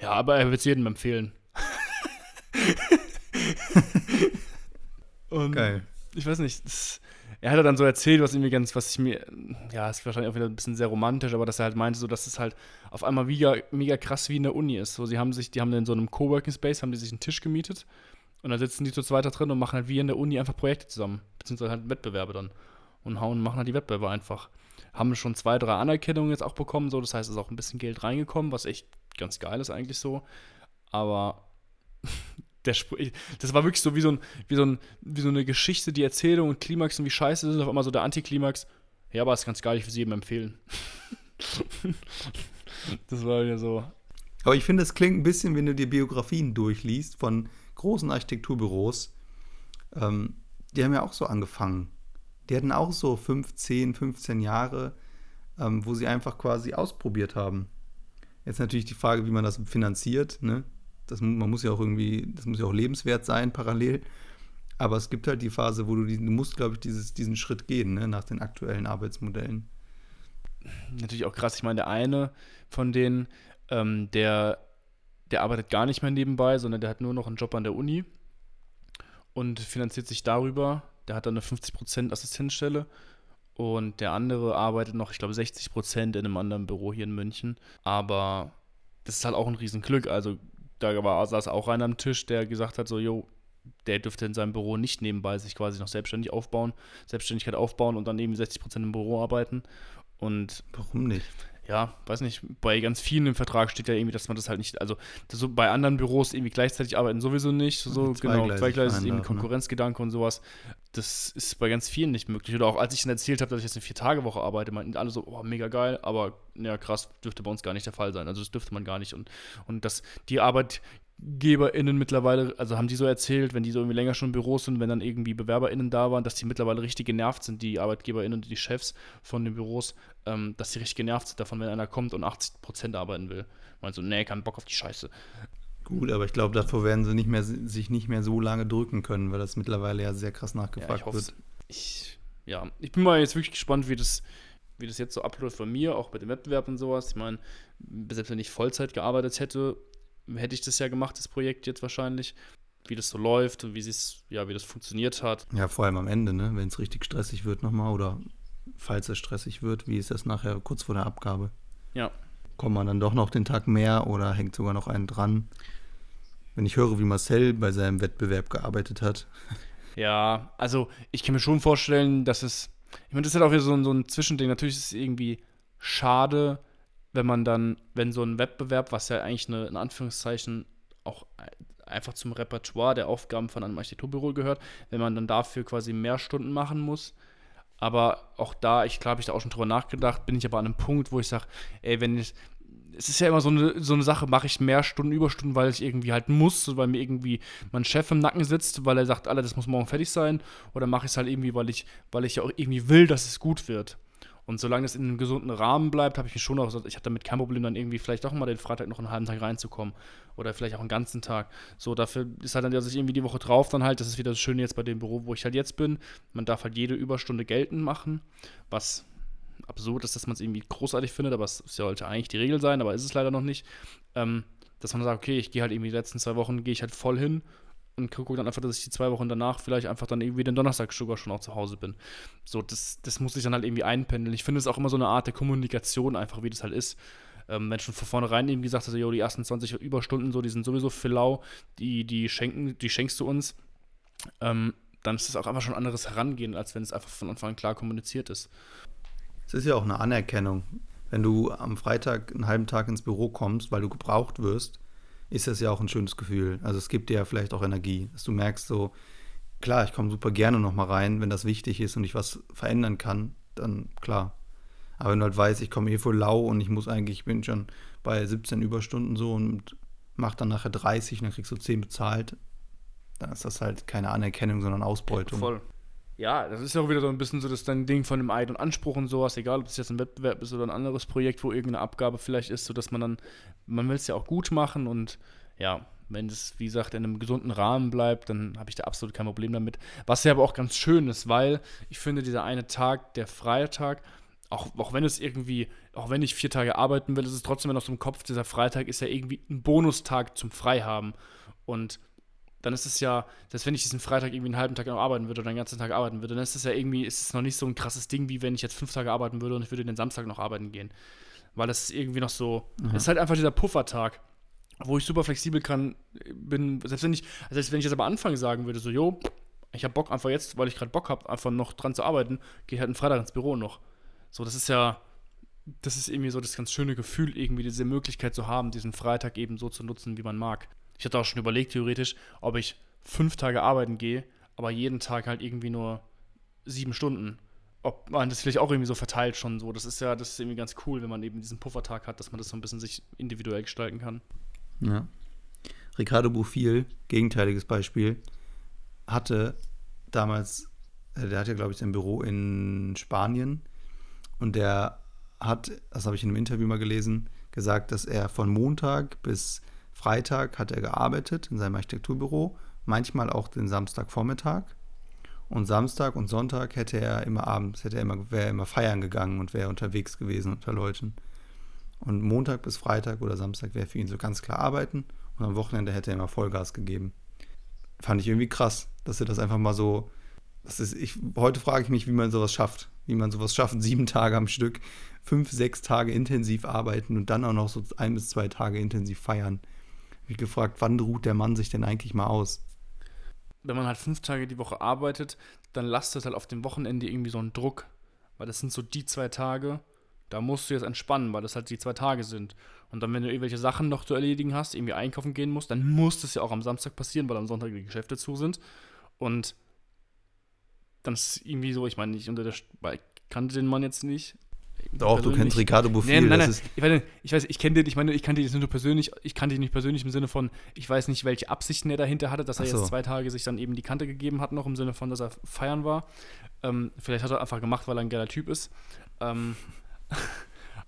ja, aber er wird es jedem empfehlen. [LAUGHS] und Geil. Ich weiß nicht, das, er hat dann so erzählt, was irgendwie ganz, was ich mir, ja, ist wahrscheinlich auch wieder ein bisschen sehr romantisch, aber dass er halt meinte, so, dass es halt auf einmal mega, mega krass wie in der Uni ist. So, sie haben sich, die haben in so einem Coworking Space, haben die sich einen Tisch gemietet und dann sitzen die zu zweit da drin und machen halt wie in der Uni einfach Projekte zusammen, beziehungsweise halt Wettbewerbe dann und hauen, machen halt die Wettbewerbe einfach. Haben schon zwei, drei Anerkennungen jetzt auch bekommen, so, das heißt, es ist auch ein bisschen Geld reingekommen, was echt ganz geil ist eigentlich so. Aber der das war wirklich so wie so, ein, wie, so ein, wie so eine Geschichte, die Erzählung und Klimax und wie scheiße ist, auf einmal so der Antiklimax. Ja, aber es ganz geil, ich würde es jedem empfehlen. [LAUGHS] das war ja so. Aber ich finde, es klingt ein bisschen, wenn du dir Biografien durchliest von großen Architekturbüros. Ähm, die haben ja auch so angefangen. Die hatten auch so 15, 15 Jahre, ähm, wo sie einfach quasi ausprobiert haben. Jetzt natürlich die Frage, wie man das finanziert. Ne? Das, man muss ja auch irgendwie, das muss ja auch lebenswert sein, parallel. Aber es gibt halt die Phase, wo du, du musst, glaube ich, dieses, diesen Schritt gehen, ne, nach den aktuellen Arbeitsmodellen. natürlich auch krass. Ich meine, der eine von denen, ähm, der, der arbeitet gar nicht mehr nebenbei, sondern der hat nur noch einen Job an der Uni und finanziert sich darüber. Der hat dann eine 50% Assistenzstelle und der andere arbeitet noch, ich glaube, 60% in einem anderen Büro hier in München. Aber das ist halt auch ein Riesenglück. Also da war, saß auch einer am Tisch, der gesagt hat, so, jo, der dürfte in seinem Büro nicht nebenbei sich quasi noch selbstständig aufbauen, Selbstständigkeit aufbauen und dann eben 60% im Büro arbeiten. Und warum nicht? ja, weiß nicht, bei ganz vielen im Vertrag steht ja irgendwie, dass man das halt nicht, also so bei anderen Büros irgendwie gleichzeitig arbeiten sowieso nicht, so, so [LAUGHS] genau, zweigleisig ist eben Konkurrenzgedanke und sowas. Das ist bei ganz vielen nicht möglich. Oder auch als ich dann erzählt habe, dass ich jetzt eine Vier-Tage-Woche arbeite, meinten alle so, oh, mega geil, aber ja, krass, dürfte bei uns gar nicht der Fall sein. Also das dürfte man gar nicht. Und, und dass die Arbeit ArbeitgeberInnen mittlerweile, also haben die so erzählt, wenn die so irgendwie länger schon im Büro sind, wenn dann irgendwie BewerberInnen da waren, dass die mittlerweile richtig genervt sind, die ArbeitgeberInnen und die Chefs von den Büros, ähm, dass die richtig genervt sind davon, wenn einer kommt und 80% arbeiten will. Man so, nee, kein Bock auf die Scheiße. Gut, aber ich glaube, davor werden sie nicht mehr, sich nicht mehr so lange drücken können, weil das mittlerweile ja sehr krass nachgefragt ja, wird. Ich, ja, ich bin mal jetzt wirklich gespannt, wie das, wie das jetzt so abläuft bei mir, auch bei dem Wettbewerb und sowas. Ich meine, selbst wenn ich Vollzeit gearbeitet hätte, hätte ich das ja gemacht, das Projekt jetzt wahrscheinlich, wie das so läuft und wie es, ja, wie das funktioniert hat. Ja, vor allem am Ende, ne? Wenn es richtig stressig wird nochmal oder falls es stressig wird, wie ist das nachher kurz vor der Abgabe? Ja. Kommt man dann doch noch den Tag mehr oder hängt sogar noch einen dran? Wenn ich höre, wie Marcel bei seinem Wettbewerb gearbeitet hat. Ja, also ich kann mir schon vorstellen, dass es. Ich meine, das ist halt auch wieder so ein, so ein Zwischending. Natürlich ist es irgendwie schade, wenn man dann, wenn so ein Wettbewerb, was ja eigentlich eine, in Anführungszeichen auch einfach zum Repertoire der Aufgaben von einem Architekturbüro gehört, wenn man dann dafür quasi mehr Stunden machen muss. Aber auch da, ich glaube, ich da auch schon drüber nachgedacht, bin ich aber an einem Punkt, wo ich sage, ey, wenn ich, es ist ja immer so eine, so eine Sache, mache ich mehr Stunden, Überstunden, weil ich irgendwie halt muss, weil mir irgendwie mein Chef im Nacken sitzt, weil er sagt, Alter, das muss morgen fertig sein, oder mache ich es halt irgendwie, weil ich, weil ich ja auch irgendwie will, dass es gut wird. Und solange es in einem gesunden Rahmen bleibt, habe ich mich schon auch ich habe damit kein Problem, dann irgendwie vielleicht auch mal den Freitag noch einen halben Tag reinzukommen. Oder vielleicht auch einen ganzen Tag. So, dafür ist halt dann, dass ich irgendwie die Woche drauf dann halt, das ist wieder das Schöne jetzt bei dem Büro, wo ich halt jetzt bin. Man darf halt jede Überstunde geltend machen, was absurd ist, dass man es irgendwie großartig findet, aber es sollte eigentlich die Regel sein, aber ist es leider noch nicht. Ähm, dass man sagt, okay, ich gehe halt irgendwie die letzten zwei Wochen, gehe ich halt voll hin und gucke dann einfach, dass ich die zwei Wochen danach vielleicht einfach dann irgendwie den Donnerstag sogar schon auch zu Hause bin. So, das, das muss ich dann halt irgendwie einpendeln. Ich finde es auch immer so eine Art der Kommunikation, einfach wie das halt ist. Ähm, wenn schon von vornherein eben gesagt hast, jo, die ersten 20 Überstunden, so, die sind sowieso für lau, die, die schenken, die schenkst du uns, ähm, dann ist es auch einfach schon ein anderes Herangehen, als wenn es einfach von Anfang an klar kommuniziert ist. Es ist ja auch eine Anerkennung. Wenn du am Freitag einen halben Tag ins Büro kommst, weil du gebraucht wirst, ist das ja auch ein schönes Gefühl. Also es gibt dir ja vielleicht auch Energie, dass du merkst so, klar, ich komme super gerne nochmal rein, wenn das wichtig ist und ich was verändern kann, dann klar. Aber wenn du halt weißt, ich komme hier voll lau und ich muss eigentlich, ich bin schon bei 17 Überstunden so und mach dann nachher 30 und dann kriegst du 10 bezahlt, dann ist das halt keine Anerkennung, sondern Ausbeutung. Voll. Ja, das ist auch wieder so ein bisschen so das dein Ding von dem und Anspruch und sowas, egal ob es jetzt ein Wettbewerb ist oder ein anderes Projekt, wo irgendeine Abgabe vielleicht ist, sodass man dann, man will es ja auch gut machen und ja, wenn es, wie gesagt, in einem gesunden Rahmen bleibt, dann habe ich da absolut kein Problem damit. Was ja aber auch ganz schön ist, weil ich finde, dieser eine Tag, der Freitag, auch, auch wenn es irgendwie, auch wenn ich vier Tage arbeiten will, ist es trotzdem noch so im Kopf, dieser Freitag ist ja irgendwie ein Bonustag zum Freihaben. Und dann ist es ja, dass wenn ich diesen Freitag irgendwie einen halben Tag noch arbeiten würde oder einen ganzen Tag arbeiten würde, dann ist es ja irgendwie, ist es noch nicht so ein krasses Ding, wie wenn ich jetzt fünf Tage arbeiten würde und ich würde den Samstag noch arbeiten gehen. Weil das ist irgendwie noch so, es mhm. ist halt einfach dieser Puffertag, wo ich super flexibel kann, bin, selbst wenn ich, selbst wenn ich jetzt aber Anfang sagen würde, so, jo, ich habe Bock einfach jetzt, weil ich gerade Bock habe, einfach noch dran zu arbeiten, gehe halt einen Freitag ins Büro noch. So, das ist ja, das ist irgendwie so das ganz schöne Gefühl, irgendwie diese Möglichkeit zu haben, diesen Freitag eben so zu nutzen, wie man mag. Ich hatte auch schon überlegt, theoretisch, ob ich fünf Tage arbeiten gehe, aber jeden Tag halt irgendwie nur sieben Stunden. Ob man das vielleicht auch irgendwie so verteilt schon so. Das ist ja, das ist irgendwie ganz cool, wenn man eben diesen Puffertag hat, dass man das so ein bisschen sich individuell gestalten kann. Ja. Ricardo Boufil, gegenteiliges Beispiel, hatte damals, äh, der hat ja, glaube ich, sein Büro in Spanien und der hat, das habe ich in einem Interview mal gelesen, gesagt, dass er von Montag bis Freitag hat er gearbeitet in seinem Architekturbüro, manchmal auch den Samstagvormittag. Und Samstag und Sonntag hätte er immer abends, hätte er immer, wäre er immer feiern gegangen und wäre unterwegs gewesen unter Leuten. Und Montag bis Freitag oder Samstag wäre für ihn so ganz klar arbeiten und am Wochenende hätte er immer Vollgas gegeben. Fand ich irgendwie krass, dass er das einfach mal so. Das ist, ich, heute frage ich mich, wie man sowas schafft. Wie man sowas schafft, [LAUGHS] sieben Tage am Stück, fünf, sechs Tage intensiv arbeiten und dann auch noch so ein bis zwei Tage intensiv feiern. Habe gefragt, wann ruht der Mann sich denn eigentlich mal aus? Wenn man halt fünf Tage die Woche arbeitet, dann lastet halt auf dem Wochenende irgendwie so einen Druck. Weil das sind so die zwei Tage, da musst du jetzt entspannen, weil das halt die zwei Tage sind. Und dann, wenn du irgendwelche Sachen noch zu erledigen hast, irgendwie einkaufen gehen musst, dann muss das ja auch am Samstag passieren, weil am Sonntag die Geschäfte zu sind. Und dann ist irgendwie so, ich meine, ich unter der, ich kannte den Mann jetzt nicht. Doch, du kennst Ricardo Buffil. Nee, nein, nein, ich weiß, ich weiß, ich kenne den, ich meine, ich kannte nicht nur persönlich, ich kannte ihn nicht persönlich im Sinne von, ich weiß nicht, welche Absichten er dahinter hatte, dass er so. jetzt zwei Tage sich dann eben die Kante gegeben hat, noch im Sinne von, dass er feiern war. Ähm, vielleicht hat er einfach gemacht, weil er ein geiler Typ ist. Ähm, [LAUGHS]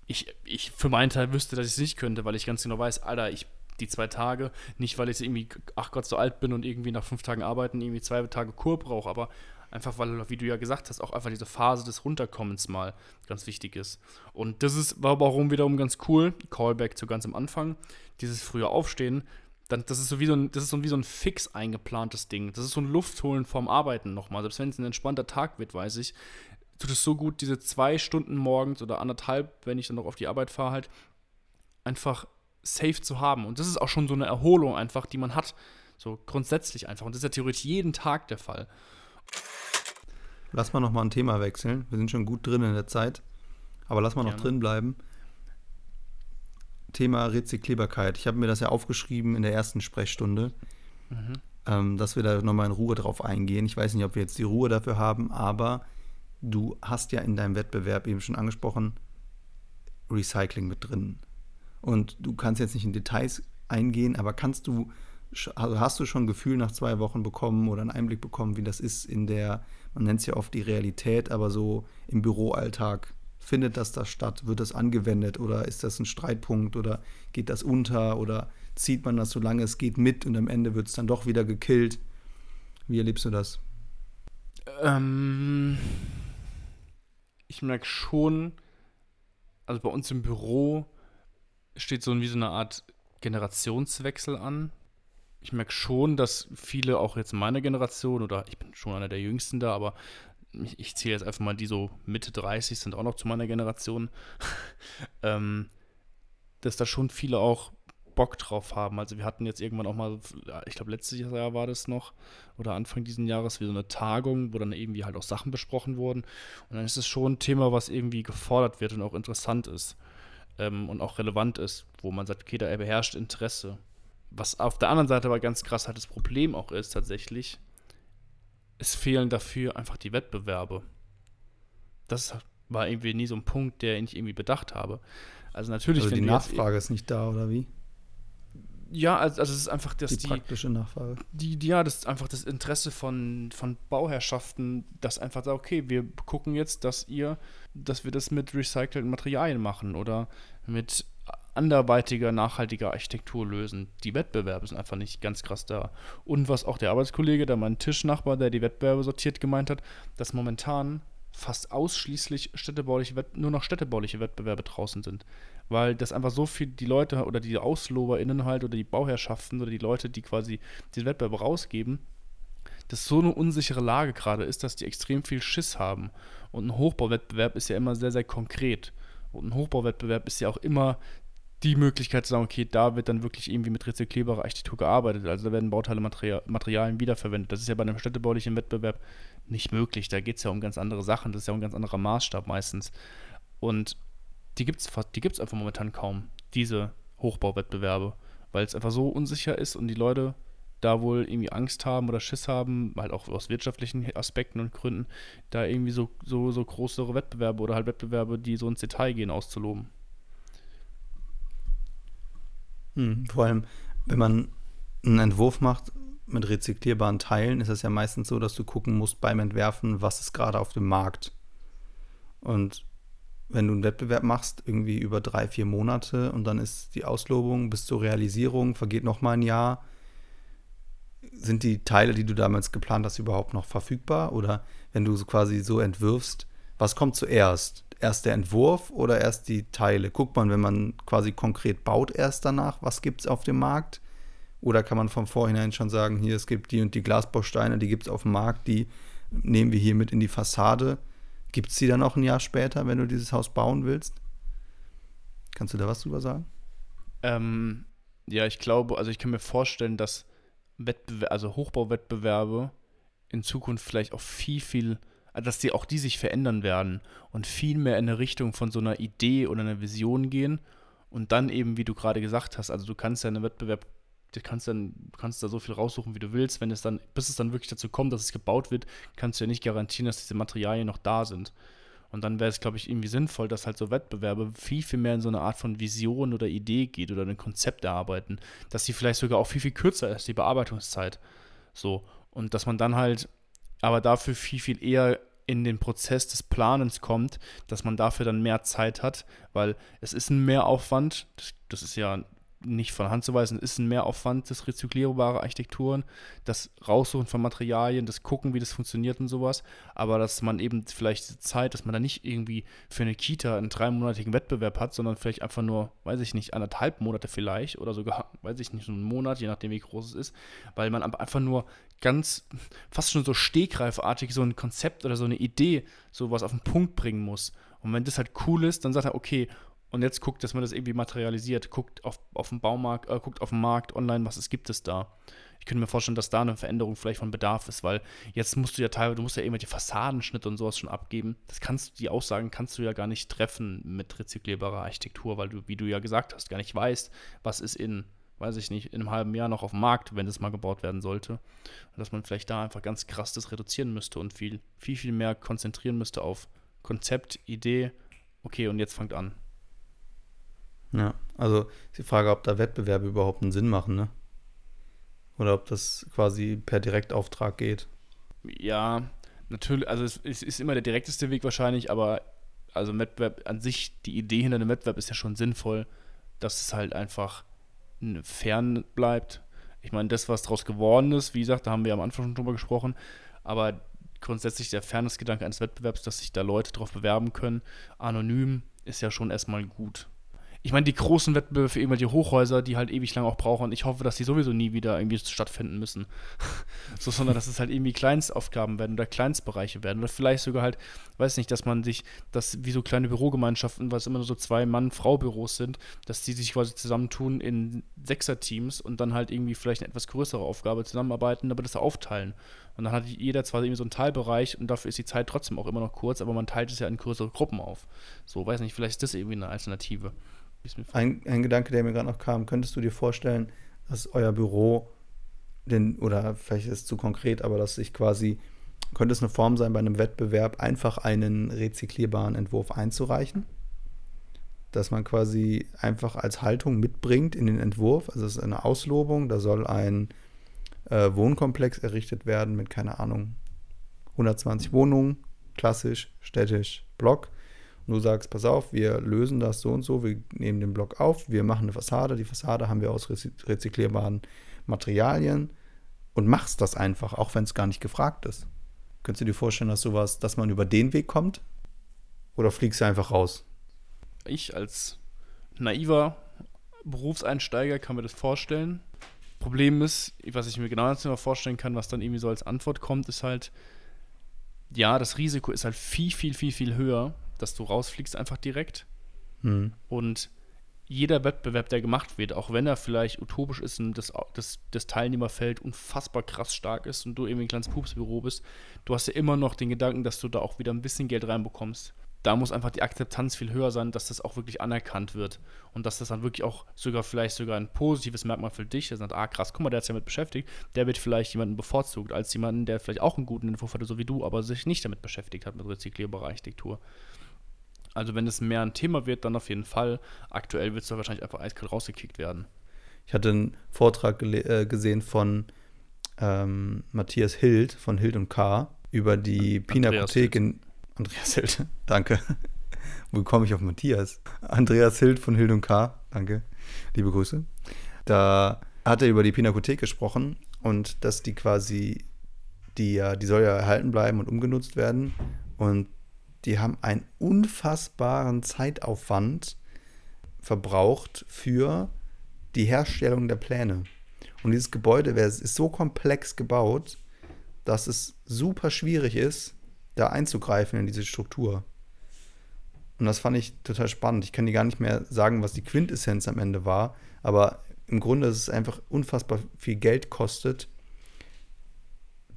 ich, ich für meinen Teil wüsste, dass ich es nicht könnte, weil ich ganz genau weiß, Alter, ich die zwei Tage, nicht weil ich irgendwie, ach Gott, so alt bin und irgendwie nach fünf Tagen arbeiten irgendwie zwei Tage Kur brauche, aber einfach weil, wie du ja gesagt hast, auch einfach diese Phase des Runterkommens mal ganz wichtig ist. Und das ist, war warum wiederum ganz cool, Callback zu ganz am Anfang, dieses frühe Aufstehen, dann, das ist so wie so ein, das ist so wie so ein fix eingeplantes Ding. Das ist so ein Luftholen vorm Arbeiten nochmal. Selbst wenn es ein entspannter Tag wird, weiß ich, tut es so gut, diese zwei Stunden morgens oder anderthalb, wenn ich dann noch auf die Arbeit fahre, halt einfach safe zu haben. Und das ist auch schon so eine Erholung einfach, die man hat. So grundsätzlich einfach. Und das ist ja theoretisch jeden Tag der Fall. Lass mal noch mal ein Thema wechseln. Wir sind schon gut drin in der Zeit. Aber lass mal noch drin bleiben. Thema Rezyklierbarkeit. Ich habe mir das ja aufgeschrieben in der ersten Sprechstunde, mhm. ähm, dass wir da nochmal in Ruhe drauf eingehen. Ich weiß nicht, ob wir jetzt die Ruhe dafür haben, aber du hast ja in deinem Wettbewerb eben schon angesprochen, Recycling mit drin. Und du kannst jetzt nicht in Details eingehen, aber kannst du, also hast du schon ein Gefühl nach zwei Wochen bekommen oder einen Einblick bekommen, wie das ist in der, man nennt es ja oft die Realität, aber so im Büroalltag? Findet das da statt? Wird das angewendet oder ist das ein Streitpunkt oder geht das unter oder zieht man das, solange es geht, mit und am Ende wird es dann doch wieder gekillt? Wie erlebst du das? Ähm, ich merke schon, also bei uns im Büro steht so wie so eine Art Generationswechsel an. Ich merke schon, dass viele auch jetzt meine Generation oder ich bin schon einer der Jüngsten da, aber ich, ich zähle jetzt einfach mal die so Mitte 30 sind auch noch zu meiner Generation, [LAUGHS] ähm, dass da schon viele auch Bock drauf haben. Also wir hatten jetzt irgendwann auch mal, ich glaube letztes Jahr war das noch, oder Anfang dieses Jahres, wie so eine Tagung, wo dann irgendwie halt auch Sachen besprochen wurden. Und dann ist es schon ein Thema, was irgendwie gefordert wird und auch interessant ist ähm, und auch relevant ist, wo man sagt, okay, da beherrscht Interesse. Was auf der anderen Seite aber ganz krass halt das Problem auch ist tatsächlich, es fehlen dafür einfach die Wettbewerbe. Das war irgendwie nie so ein Punkt, der ich irgendwie bedacht habe. Also natürlich. Also die Nachfrage ist nicht da, oder wie? Ja, also, also es ist einfach das, die, die praktische Nachfrage. Die, die, ja, das ist einfach das Interesse von, von Bauherrschaften, dass einfach sagt, okay, wir gucken jetzt, dass ihr, dass wir das mit recycelten Materialien machen oder mit anderweitiger, nachhaltiger Architektur lösen. Die Wettbewerbe sind einfach nicht ganz krass da. Und was auch der Arbeitskollege, der mein Tischnachbar, der die Wettbewerbe sortiert, gemeint hat, dass momentan fast ausschließlich städtebauliche, nur noch städtebauliche Wettbewerbe draußen sind weil das einfach so viel die Leute oder die AusloberInnen halt oder die Bauherrschaften oder die Leute, die quasi diesen Wettbewerb rausgeben, das so eine unsichere Lage gerade ist, dass die extrem viel Schiss haben. Und ein Hochbauwettbewerb ist ja immer sehr, sehr konkret. Und ein Hochbauwettbewerb ist ja auch immer die Möglichkeit zu sagen, okay, da wird dann wirklich irgendwie mit rezyklierbarer Architektur gearbeitet. Also da werden Bauteile, Materialien wiederverwendet. Das ist ja bei einem städtebaulichen Wettbewerb nicht möglich. Da geht es ja um ganz andere Sachen. Das ist ja ein ganz anderer Maßstab meistens. Und die gibt es die gibt's einfach momentan kaum, diese Hochbauwettbewerbe, weil es einfach so unsicher ist und die Leute da wohl irgendwie Angst haben oder Schiss haben, halt auch aus wirtschaftlichen Aspekten und Gründen, da irgendwie so, so, so größere Wettbewerbe oder halt Wettbewerbe, die so ins Detail gehen, auszuloben. Hm, vor allem, wenn man einen Entwurf macht mit rezyklierbaren Teilen, ist es ja meistens so, dass du gucken musst beim Entwerfen, was ist gerade auf dem Markt. Und wenn du einen Wettbewerb machst, irgendwie über drei, vier Monate und dann ist die Auslobung bis zur Realisierung, vergeht nochmal ein Jahr, sind die Teile, die du damals geplant hast, überhaupt noch verfügbar? Oder wenn du so quasi so entwirfst, was kommt zuerst? Erst der Entwurf oder erst die Teile? Guckt man, wenn man quasi konkret baut, erst danach, was gibt es auf dem Markt? Oder kann man von vornherein schon sagen, hier, es gibt die und die Glasbausteine, die gibt es auf dem Markt, die nehmen wir hier mit in die Fassade. Gibt es die dann auch ein Jahr später, wenn du dieses Haus bauen willst? Kannst du da was drüber sagen? Ähm, ja, ich glaube, also ich kann mir vorstellen, dass Wettbewer also Hochbauwettbewerbe in Zukunft vielleicht auch viel, viel, dass die auch die sich verändern werden und viel mehr in eine Richtung von so einer Idee oder einer Vision gehen und dann eben, wie du gerade gesagt hast, also du kannst ja einen Wettbewerb, du kannst dann, kannst da so viel raussuchen, wie du willst, wenn es dann, bis es dann wirklich dazu kommt, dass es gebaut wird, kannst du ja nicht garantieren, dass diese Materialien noch da sind. Und dann wäre es, glaube ich, irgendwie sinnvoll, dass halt so Wettbewerbe viel, viel mehr in so eine Art von Vision oder Idee geht oder ein Konzept erarbeiten, dass die vielleicht sogar auch viel, viel kürzer ist, die Bearbeitungszeit. So. Und dass man dann halt aber dafür viel, viel eher in den Prozess des Planens kommt, dass man dafür dann mehr Zeit hat, weil es ist ein Mehraufwand, das, das ist ja nicht von Hand zu weisen, ist ein Mehraufwand, das rezyklierbare Architekturen, das Raussuchen von Materialien, das Gucken, wie das funktioniert und sowas. Aber dass man eben vielleicht die Zeit, dass man da nicht irgendwie für eine Kita einen dreimonatigen Wettbewerb hat, sondern vielleicht einfach nur, weiß ich nicht, anderthalb Monate vielleicht oder sogar, weiß ich nicht, so einen Monat, je nachdem wie groß es ist, weil man einfach nur ganz, fast schon so stegreifartig so ein Konzept oder so eine Idee, sowas auf den Punkt bringen muss. Und wenn das halt cool ist, dann sagt er, okay, und jetzt guckt, dass man das irgendwie materialisiert, guckt auf, auf dem Baumarkt, äh, guckt auf dem Markt online, was es gibt es da. Ich könnte mir vorstellen, dass da eine Veränderung vielleicht von Bedarf ist, weil jetzt musst du ja teilweise, du musst ja irgendwelche Fassadenschnitte und sowas schon abgeben. Das kannst die Aussagen kannst du ja gar nicht treffen mit rezyklierbarer Architektur, weil du, wie du ja gesagt hast, gar nicht weißt, was ist in, weiß ich nicht, in einem halben Jahr noch auf dem Markt, wenn das mal gebaut werden sollte. Und dass man vielleicht da einfach ganz krass das reduzieren müsste und viel, viel, viel mehr konzentrieren müsste auf Konzept, Idee, okay, und jetzt fangt an. Ja, also ist die Frage, ob da Wettbewerbe überhaupt einen Sinn machen, ne? Oder ob das quasi per Direktauftrag geht. Ja, natürlich, also es, ist immer der direkteste Weg wahrscheinlich, aber also Wettbewerb an sich, die Idee hinter dem Wettbewerb ist ja schon sinnvoll, dass es halt einfach fern bleibt. Ich meine, das, was daraus geworden ist, wie gesagt, da haben wir am Anfang schon drüber gesprochen, aber grundsätzlich der Fairness-Gedanke eines Wettbewerbs, dass sich da Leute drauf bewerben können, anonym, ist ja schon erstmal gut ich meine, die großen Wettbewerbe für irgendwelche Hochhäuser, die halt ewig lang auch brauchen, ich hoffe, dass die sowieso nie wieder irgendwie stattfinden müssen. [LAUGHS] so, sondern dass es halt irgendwie Kleinstaufgaben werden oder Kleinstbereiche werden. Oder vielleicht sogar halt, weiß nicht, dass man sich, dass wie so kleine Bürogemeinschaften, weil es immer nur so zwei Mann-Frau-Büros sind, dass die sich quasi zusammentun in Sechser-Teams und dann halt irgendwie vielleicht eine etwas größere Aufgabe zusammenarbeiten, aber das aufteilen. Und dann hat jeder zwar irgendwie so einen Teilbereich und dafür ist die Zeit trotzdem auch immer noch kurz, aber man teilt es ja in größere Gruppen auf. So, weiß nicht, vielleicht ist das irgendwie eine Alternative. Ein, ein Gedanke, der mir gerade noch kam, könntest du dir vorstellen, dass euer Büro den, oder vielleicht ist es zu konkret, aber dass sich quasi, könnte es eine Form sein, bei einem Wettbewerb einfach einen rezyklierbaren Entwurf einzureichen? Dass man quasi einfach als Haltung mitbringt in den Entwurf, also es ist eine Auslobung, da soll ein äh, Wohnkomplex errichtet werden mit, keine Ahnung, 120 Wohnungen, klassisch, städtisch, Block du sagst, pass auf, wir lösen das so und so, wir nehmen den Block auf, wir machen eine Fassade, die Fassade haben wir aus rezyklierbaren Materialien und machst das einfach, auch wenn es gar nicht gefragt ist. Könntest du dir vorstellen, dass sowas, dass man über den Weg kommt? Oder fliegst du einfach raus? Ich als naiver Berufseinsteiger kann mir das vorstellen. Problem ist, was ich mir genau vorstellen kann, was dann irgendwie so als Antwort kommt, ist halt, ja, das Risiko ist halt viel, viel, viel, viel höher, dass du rausfliegst einfach direkt. Mhm. Und jeder Wettbewerb, der gemacht wird, auch wenn er vielleicht utopisch ist und das, das, das Teilnehmerfeld unfassbar krass stark ist und du irgendwie ein kleines Pupsbüro bist, du hast ja immer noch den Gedanken, dass du da auch wieder ein bisschen Geld reinbekommst. Da muss einfach die Akzeptanz viel höher sein, dass das auch wirklich anerkannt wird und dass das dann wirklich auch sogar vielleicht sogar ein positives Merkmal für dich ist. Sagt, ah krass, guck mal, der hat sich damit beschäftigt, der wird vielleicht jemanden bevorzugt als jemanden, der vielleicht auch einen guten Entwurf hatte, so wie du, aber sich nicht damit beschäftigt hat mit rezyklierbarer Architektur. Also wenn es mehr ein Thema wird, dann auf jeden Fall. Aktuell wird es wahrscheinlich einfach eiskalt rausgekickt werden. Ich hatte einen Vortrag äh, gesehen von ähm, Matthias Hild von Hild und K. über die Pinakothek in Andreas Hild, [LAUGHS] danke. Wo komme ich auf Matthias? Andreas Hild von Hild und K, danke. Liebe Grüße. Da hat er über die Pinakothek gesprochen und dass die quasi, die ja, die soll ja erhalten bleiben und umgenutzt werden. Und die haben einen unfassbaren Zeitaufwand verbraucht für die Herstellung der Pläne. Und dieses Gebäude ist so komplex gebaut, dass es super schwierig ist, da einzugreifen in diese Struktur. Und das fand ich total spannend. Ich kann dir gar nicht mehr sagen, was die Quintessenz am Ende war, aber im Grunde ist es einfach unfassbar viel Geld kostet,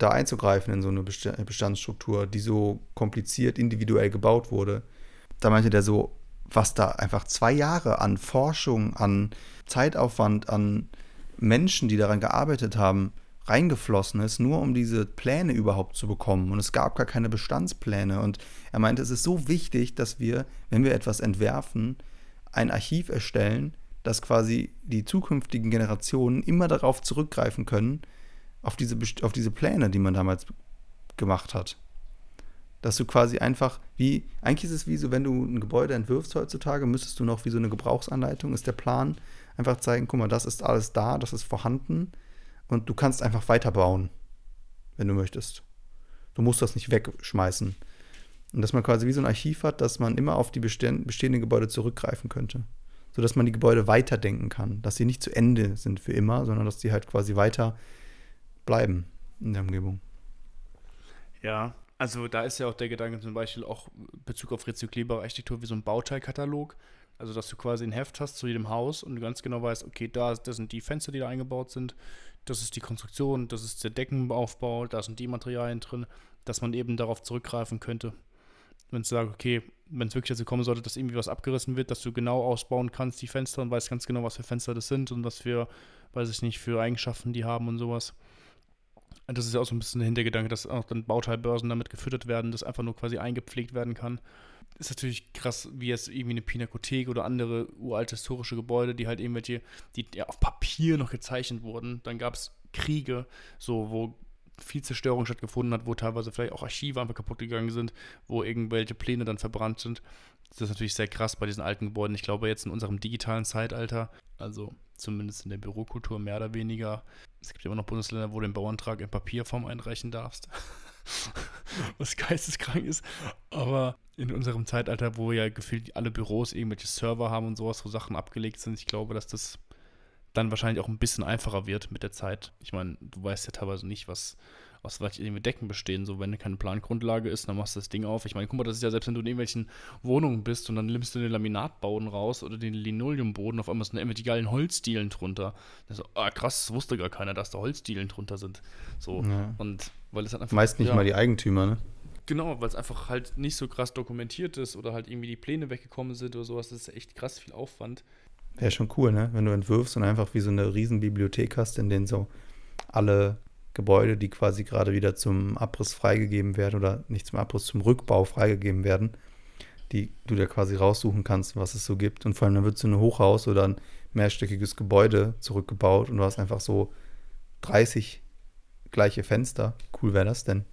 da einzugreifen in so eine Bestandsstruktur, die so kompliziert individuell gebaut wurde. Da meinte der so, was da einfach zwei Jahre an Forschung, an Zeitaufwand, an Menschen, die daran gearbeitet haben, reingeflossen ist, nur um diese Pläne überhaupt zu bekommen. Und es gab gar keine Bestandspläne. Und er meinte, es ist so wichtig, dass wir, wenn wir etwas entwerfen, ein Archiv erstellen, dass quasi die zukünftigen Generationen immer darauf zurückgreifen können, auf diese, auf diese Pläne, die man damals gemacht hat. Dass du quasi einfach wie, eigentlich ist es wie so, wenn du ein Gebäude entwirfst heutzutage, müsstest du noch wie so eine Gebrauchsanleitung, ist der Plan, einfach zeigen, guck mal, das ist alles da, das ist vorhanden und du kannst einfach weiterbauen, wenn du möchtest. Du musst das nicht wegschmeißen. Und dass man quasi wie so ein Archiv hat, dass man immer auf die bestehenden Gebäude zurückgreifen könnte sodass man die Gebäude weiterdenken kann, dass sie nicht zu Ende sind für immer, sondern dass sie halt quasi weiter bleiben in der Umgebung. Ja, also da ist ja auch der Gedanke zum Beispiel auch in Bezug auf rezyklierbare Architektur wie so ein Bauteilkatalog. Also dass du quasi ein Heft hast zu jedem Haus und du ganz genau weißt, okay, da das sind die Fenster, die da eingebaut sind, das ist die Konstruktion, das ist der Deckenaufbau, da sind die Materialien drin, dass man eben darauf zurückgreifen könnte wenn du sagst, okay, wenn es wirklich dazu kommen sollte, dass irgendwie was abgerissen wird, dass du genau ausbauen kannst, die Fenster und weißt ganz genau, was für Fenster das sind und was für, weiß ich nicht, für Eigenschaften die haben und sowas. Und das ist ja auch so ein bisschen der Hintergedanke, dass auch dann Bauteilbörsen damit gefüttert werden, dass einfach nur quasi eingepflegt werden kann. Ist natürlich krass, wie jetzt irgendwie eine Pinakothek oder andere uralte historische Gebäude, die halt irgendwelche, die ja auf Papier noch gezeichnet wurden. Dann gab es Kriege, so wo viel Zerstörung stattgefunden hat, wo teilweise vielleicht auch Archive einfach kaputt gegangen sind, wo irgendwelche Pläne dann verbrannt sind. Das ist natürlich sehr krass bei diesen alten Gebäuden. Ich glaube, jetzt in unserem digitalen Zeitalter, also zumindest in der Bürokultur mehr oder weniger, es gibt immer noch Bundesländer, wo du den Bauantrag in Papierform einreichen darfst. [LAUGHS] was geisteskrank ist. Aber in unserem Zeitalter, wo ja gefühlt alle Büros irgendwelche Server haben und sowas, wo Sachen abgelegt sind, ich glaube, dass das dann wahrscheinlich auch ein bisschen einfacher wird mit der Zeit. Ich meine, du weißt ja teilweise nicht, was aus was irgendwie Decken bestehen. So, wenn keine Plangrundlage ist, dann machst du das Ding auf. Ich meine, guck mal, das ist ja selbst, wenn du in irgendwelchen Wohnungen bist und dann nimmst du den Laminatboden raus oder den Linoleumboden, auf einmal sind da immer die geilen Holzdielen drunter. Das so, ah, krass, das wusste gar keiner, dass da Holzdielen drunter sind. So, ja. und weil es halt einfach. Meist nicht ja, mal die Eigentümer, ne? Genau, weil es einfach halt nicht so krass dokumentiert ist oder halt irgendwie die Pläne weggekommen sind oder sowas. Das ist echt krass viel Aufwand. Wäre schon cool, ne? Wenn du entwirfst und einfach wie so eine riesen Bibliothek hast, in denen so alle Gebäude, die quasi gerade wieder zum Abriss freigegeben werden oder nicht zum Abriss, zum Rückbau freigegeben werden, die du dir quasi raussuchen kannst, was es so gibt. Und vor allem dann wird so ein Hochhaus oder ein mehrstöckiges Gebäude zurückgebaut und du hast einfach so 30 gleiche Fenster. Cool wäre das denn?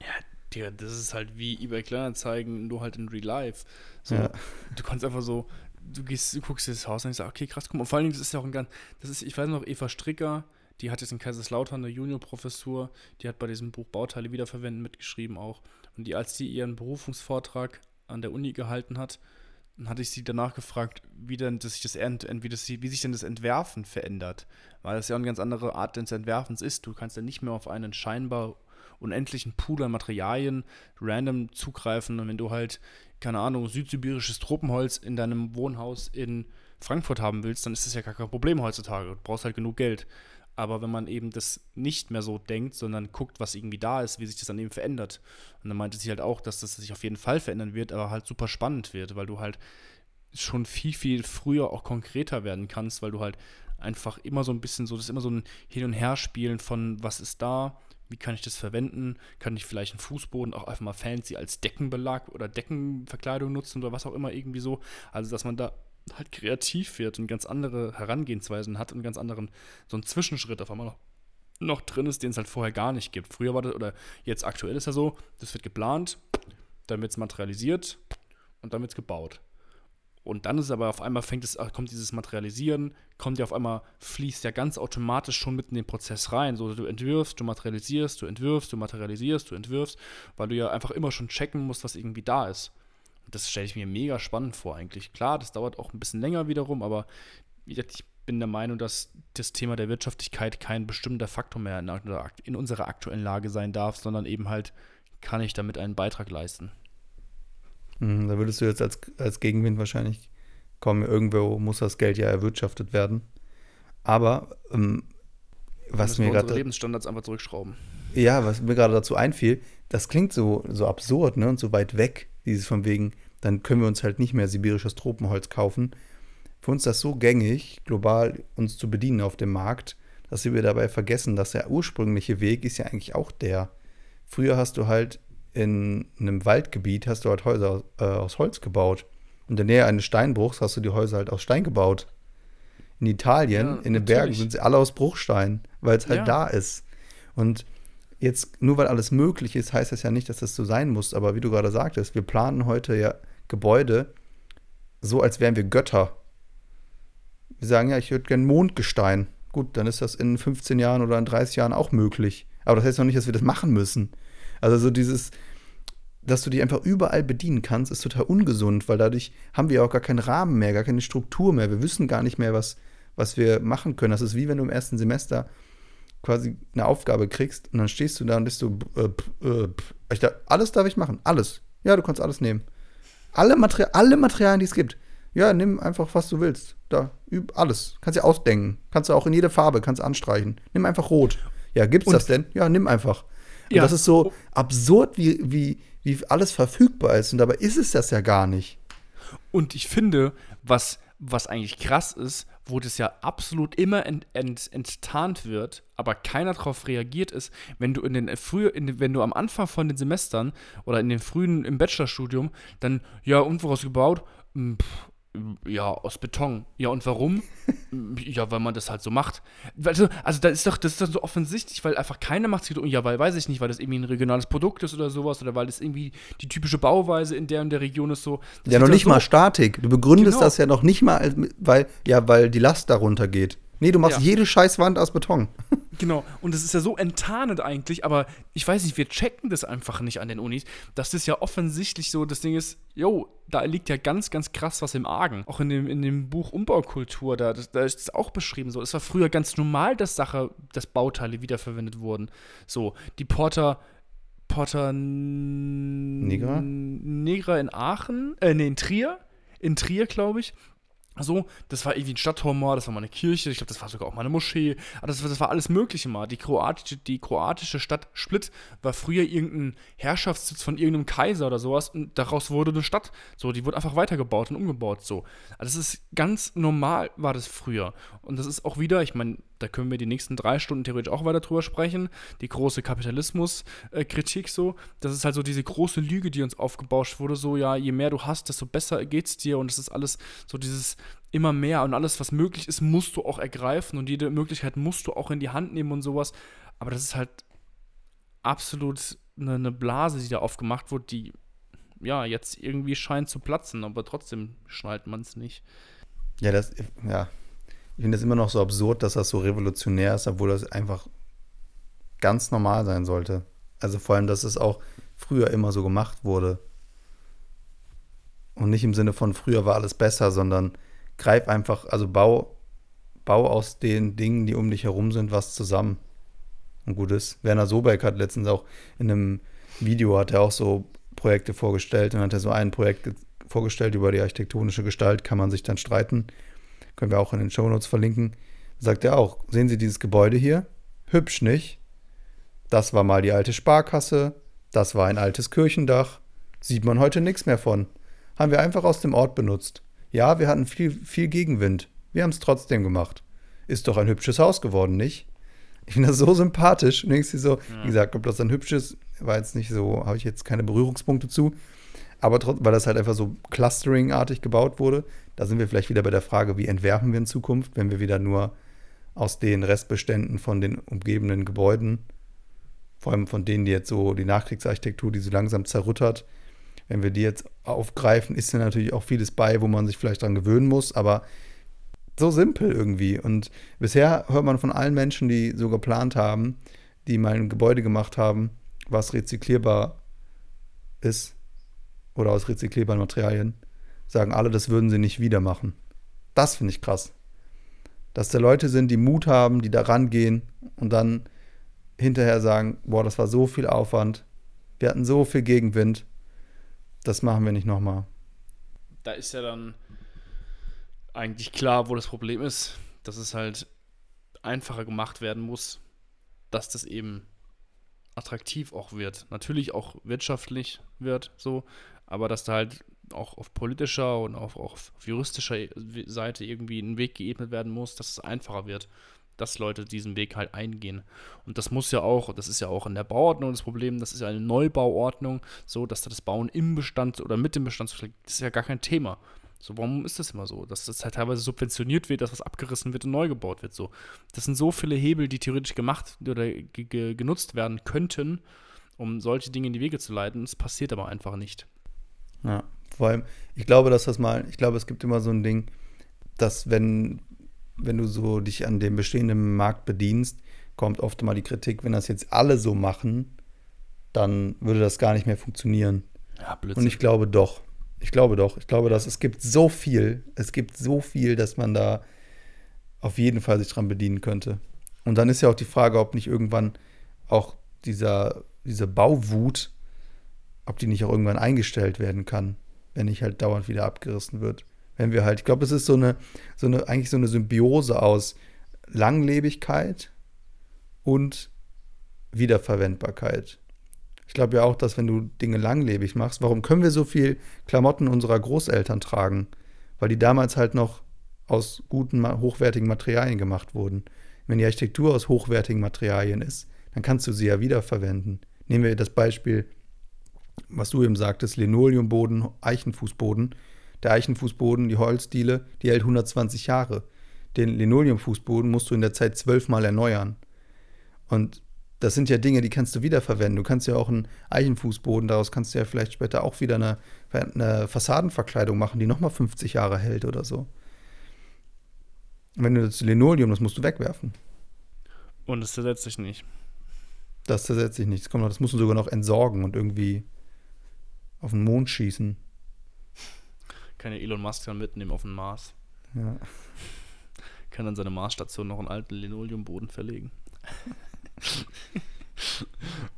Ja, Digga, das ist halt wie eBay Kleinanzeigen, nur halt in Real Life. So, ja. Du kannst einfach so, du gehst, du guckst dir das Haus an und sagst, okay, krass, guck mal. Und vor allen Dingen, das ist ja auch ein ganz, das ist, ich weiß noch, Eva Stricker, die hat jetzt in Kaiserslautern eine Juniorprofessur, die hat bei diesem Buch Bauteile wiederverwenden mitgeschrieben auch. Und die, als die ihren Berufungsvortrag an der Uni gehalten hat, dann hatte ich sie danach gefragt, wie denn das sich das, Ent, wie, das, wie sich denn das Entwerfen verändert. Weil das ja eine ganz andere Art des Entwerfens ist. Du kannst ja nicht mehr auf einen scheinbar unendlichen Pool an Materialien random zugreifen. Und wenn du halt keine Ahnung, südsibirisches Tropenholz in deinem Wohnhaus in Frankfurt haben willst, dann ist das ja gar kein Problem heutzutage. Du brauchst halt genug Geld. Aber wenn man eben das nicht mehr so denkt, sondern guckt, was irgendwie da ist, wie sich das dann eben verändert. Und dann meinte sie halt auch, dass das sich auf jeden Fall verändern wird, aber halt super spannend wird, weil du halt schon viel, viel früher auch konkreter werden kannst, weil du halt einfach immer so ein bisschen so, das ist immer so ein Hin- und Herspielen von, was ist da, wie kann ich das verwenden? Kann ich vielleicht einen Fußboden auch einfach mal fancy als Deckenbelag oder Deckenverkleidung nutzen oder was auch immer irgendwie so? Also, dass man da halt kreativ wird und ganz andere Herangehensweisen hat und ganz anderen, so einen Zwischenschritt auf einmal noch, noch drin ist, den es halt vorher gar nicht gibt. Früher war das, oder jetzt aktuell ist ja so, das wird geplant, dann wird es materialisiert und dann wird es gebaut. Und dann ist aber auf einmal fängt es, kommt dieses Materialisieren, kommt ja auf einmal, fließt ja ganz automatisch schon mit in den Prozess rein. So, du entwirfst, du materialisierst, du entwirfst, du materialisierst, du entwirfst, weil du ja einfach immer schon checken musst, was irgendwie da ist. Das stelle ich mir mega spannend vor, eigentlich. Klar, das dauert auch ein bisschen länger wiederum, aber ich bin der Meinung, dass das Thema der Wirtschaftlichkeit kein bestimmter Faktor mehr in, in unserer aktuellen Lage sein darf, sondern eben halt, kann ich damit einen Beitrag leisten. Mhm, da würdest du jetzt als, als Gegenwind wahrscheinlich kommen, irgendwo muss das Geld ja erwirtschaftet werden. Aber ähm, was mir gerade. Lebensstandards einfach zurückschrauben. Ja, was mir gerade dazu einfiel, das klingt so, so absurd ne, und so weit weg, dieses von wegen, dann können wir uns halt nicht mehr sibirisches Tropenholz kaufen. Für uns ist das so gängig, global uns zu bedienen auf dem Markt, dass wir dabei vergessen, dass der ursprüngliche Weg ist ja eigentlich auch der. Früher hast du halt in einem Waldgebiet hast du halt Häuser äh, aus Holz gebaut. Und in der Nähe eines Steinbruchs hast du die Häuser halt aus Stein gebaut. In Italien, ja, in den natürlich. Bergen sind sie alle aus Bruchstein, weil es halt ja. da ist. Und jetzt, nur weil alles möglich ist, heißt das ja nicht, dass das so sein muss. Aber wie du gerade sagtest, wir planen heute ja Gebäude so, als wären wir Götter. Wir sagen ja, ich würde gerne Mondgestein. Gut, dann ist das in 15 Jahren oder in 30 Jahren auch möglich. Aber das heißt noch nicht, dass wir das machen müssen. Also so dieses, dass du dich einfach überall bedienen kannst, ist total ungesund, weil dadurch haben wir auch gar keinen Rahmen mehr, gar keine Struktur mehr. Wir wissen gar nicht mehr, was, was wir machen können. Das ist wie wenn du im ersten Semester quasi eine Aufgabe kriegst und dann stehst du da und bist so, äh, äh, ich dachte, alles darf ich machen, alles. Ja, du kannst alles nehmen. Alle, Materi alle Materialien, die es gibt. Ja, nimm einfach, was du willst. Da, üb alles. Kannst du ausdenken. Kannst du auch in jede Farbe, kannst anstreichen. Nimm einfach rot. Ja, gibt's und das denn? Ja, nimm einfach. Und ja. das ist so absurd, wie, wie, wie alles verfügbar ist. Und dabei ist es das ja gar nicht. Und ich finde, was, was eigentlich krass ist, wo das ja absolut immer ent, ent, enttarnt wird, aber keiner darauf reagiert ist, wenn du in den früh, in, wenn du am Anfang von den Semestern oder in den frühen im Bachelorstudium dann ja und woraus gebaut, hm, pff, ja, aus Beton. Ja, und warum? [LAUGHS] ja, weil man das halt so macht. Also, also das ist doch, das ist doch so offensichtlich, weil einfach keiner macht sich, ja, weil, weiß ich nicht, weil das irgendwie ein regionales Produkt ist oder sowas, oder weil das irgendwie die typische Bauweise in der und der Region ist so. ja, noch nicht so mal Statik. Du begründest genau. das ja noch nicht mal, weil, ja, weil die Last darunter geht. Nee, du machst ja. jede Scheißwand aus Beton. [LAUGHS] Genau, und das ist ja so enttarnend eigentlich, aber ich weiß nicht, wir checken das einfach nicht an den Unis, das ja offensichtlich so das Ding ist, jo, da liegt ja ganz, ganz krass was im Argen. Auch in dem, in dem Buch Umbaukultur, da, da ist es auch beschrieben so. Es war früher ganz normal, dass Sache, dass Bauteile wiederverwendet wurden. So, die Porter, Porter Negra? Negra in Aachen, äh, nee, in Trier, in Trier, glaube ich, so, das war irgendwie ein Stadttor das war mal eine Kirche, ich glaube, das war sogar auch mal eine Moschee. Aber das, das war alles Mögliche mal. Die kroatische, die kroatische Stadt Split war früher irgendein Herrschaftssitz von irgendeinem Kaiser oder sowas und daraus wurde eine Stadt. So, die wurde einfach weitergebaut und umgebaut. So. Also, das ist ganz normal, war das früher. Und das ist auch wieder, ich meine, da können wir die nächsten drei Stunden theoretisch auch weiter drüber sprechen. Die große Kapitalismus-Kritik so. Das ist halt so diese große Lüge, die uns aufgebauscht wurde. So, ja, je mehr du hast, desto besser geht's dir. Und es ist alles so dieses immer mehr und alles, was möglich ist, musst du auch ergreifen und jede Möglichkeit musst du auch in die Hand nehmen und sowas. Aber das ist halt absolut eine, eine Blase, die da aufgemacht wird, die ja jetzt irgendwie scheint zu platzen, aber trotzdem schnallt man es nicht. Ja, das, ja, ich finde es immer noch so absurd, dass das so revolutionär ist, obwohl das einfach ganz normal sein sollte. Also vor allem, dass es auch früher immer so gemacht wurde. Und nicht im Sinne von früher war alles besser, sondern greif einfach, also bau, bau aus den Dingen, die um dich herum sind, was zusammen. Und gut ist. Werner Sobeck hat letztens auch in einem Video hat er auch so Projekte vorgestellt und hat er so ein Projekt vorgestellt über die architektonische Gestalt, kann man sich dann streiten können wir auch in den Shownotes verlinken, sagt er auch, sehen Sie dieses Gebäude hier? Hübsch, nicht? Das war mal die alte Sparkasse, das war ein altes Kirchendach, sieht man heute nichts mehr von. Haben wir einfach aus dem Ort benutzt. Ja, wir hatten viel, viel Gegenwind. Wir haben es trotzdem gemacht. Ist doch ein hübsches Haus geworden, nicht? Ich finde das so sympathisch. Und denkst so, ja. wie gesagt, ob das ein hübsches, war jetzt nicht so, habe ich jetzt keine Berührungspunkte zu. Aber trotzdem, weil das halt einfach so Clustering-artig gebaut wurde, da sind wir vielleicht wieder bei der Frage, wie entwerfen wir in Zukunft, wenn wir wieder nur aus den Restbeständen von den umgebenden Gebäuden, vor allem von denen, die jetzt so die Nachkriegsarchitektur, die so langsam zerrüttert, wenn wir die jetzt aufgreifen, ist ja natürlich auch vieles bei, wo man sich vielleicht dran gewöhnen muss, aber so simpel irgendwie. Und bisher hört man von allen Menschen, die so geplant haben, die mal ein Gebäude gemacht haben, was rezyklierbar ist oder aus rezyklierbaren Materialien, sagen alle, das würden sie nicht wieder machen. Das finde ich krass. Dass da Leute sind, die Mut haben, die da rangehen und dann hinterher sagen, boah, das war so viel Aufwand, wir hatten so viel Gegenwind, das machen wir nicht nochmal. Da ist ja dann eigentlich klar, wo das Problem ist, dass es halt einfacher gemacht werden muss, dass das eben attraktiv auch wird. Natürlich auch wirtschaftlich wird so, aber dass da halt auch auf politischer und auch auf juristischer Seite irgendwie ein Weg geebnet werden muss, dass es einfacher wird, dass Leute diesen Weg halt eingehen. Und das muss ja auch, das ist ja auch in der Bauordnung das Problem, das ist ja eine Neubauordnung, so dass da das Bauen im Bestand oder mit dem Bestand, das ist ja gar kein Thema. So, warum ist das immer so? Dass das halt teilweise subventioniert wird, dass was abgerissen wird und neu gebaut wird. So, das sind so viele Hebel, die theoretisch gemacht oder genutzt werden könnten, um solche Dinge in die Wege zu leiten. Es passiert aber einfach nicht. Ja, vor allem, ich glaube, dass das mal, ich glaube, es gibt immer so ein Ding, dass wenn, wenn du so dich an dem bestehenden Markt bedienst, kommt oft mal die Kritik, wenn das jetzt alle so machen, dann würde das gar nicht mehr funktionieren. Ja, Und ich glaube doch. Ich glaube doch. Ich glaube, dass es gibt so viel, es gibt so viel, dass man da auf jeden Fall sich dran bedienen könnte. Und dann ist ja auch die Frage, ob nicht irgendwann auch dieser, diese Bauwut, ob die nicht auch irgendwann eingestellt werden kann, wenn nicht halt dauernd wieder abgerissen wird. Wenn wir halt, ich glaube, es ist so eine, so eine, eigentlich so eine Symbiose aus Langlebigkeit und Wiederverwendbarkeit. Ich glaube ja auch, dass wenn du Dinge langlebig machst, warum können wir so viel Klamotten unserer Großeltern tragen? Weil die damals halt noch aus guten, hochwertigen Materialien gemacht wurden. Wenn die Architektur aus hochwertigen Materialien ist, dann kannst du sie ja wiederverwenden. Nehmen wir das Beispiel, was du eben sagtest, Linoleumboden, Eichenfußboden. Der Eichenfußboden, die Holzdiele, die hält 120 Jahre. Den Linoleumfußboden musst du in der Zeit zwölfmal erneuern. Und das sind ja Dinge, die kannst du wiederverwenden. Du kannst ja auch einen Eichenfußboden, daraus kannst du ja vielleicht später auch wieder eine, eine Fassadenverkleidung machen, die nochmal 50 Jahre hält oder so. wenn du das Linoleum, das musst du wegwerfen. Und das zersetzt sich nicht. Das zersetzt sich nicht. Das, kommt noch, das musst du sogar noch entsorgen und irgendwie auf den Mond schießen. Kann ja Elon Musk dann mitnehmen auf den Mars. Ja. Kann dann seine Marsstation noch einen alten Linoleumboden verlegen.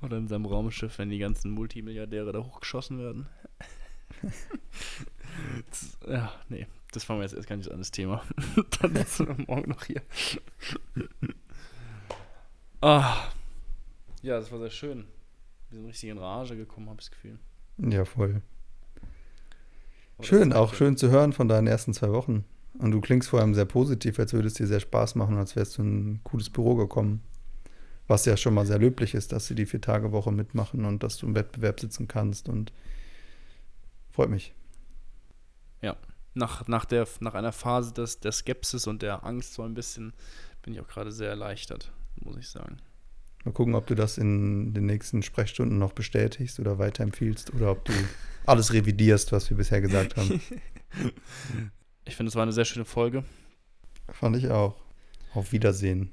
Oder in seinem Raumschiff, wenn die ganzen Multimilliardäre da hochgeschossen werden. das, ja, nee, das fangen wir jetzt erst gar nicht an das Thema. [LAUGHS] Dann sind wir morgen noch hier. ah. Ja, das war sehr schön. Wir sind richtig in Rage gekommen, habe ich das Gefühl. Ja, voll. Aber schön, auch schön. schön zu hören von deinen ersten zwei Wochen. Und du klingst vor allem sehr positiv, als würde es dir sehr Spaß machen, als wärst du in ein cooles Büro gekommen. Was ja schon mal sehr löblich ist, dass sie die Vier-Tage-Woche mitmachen und dass du im Wettbewerb sitzen kannst und freut mich. Ja, nach, nach, der, nach einer Phase des, der Skepsis und der Angst so ein bisschen bin ich auch gerade sehr erleichtert, muss ich sagen. Mal gucken, ob du das in den nächsten Sprechstunden noch bestätigst oder weiterempfiehlst oder ob du [LAUGHS] alles revidierst, was wir bisher gesagt haben. [LAUGHS] Ich finde, es war eine sehr schöne Folge. Fand ich auch. Auf Wiedersehen.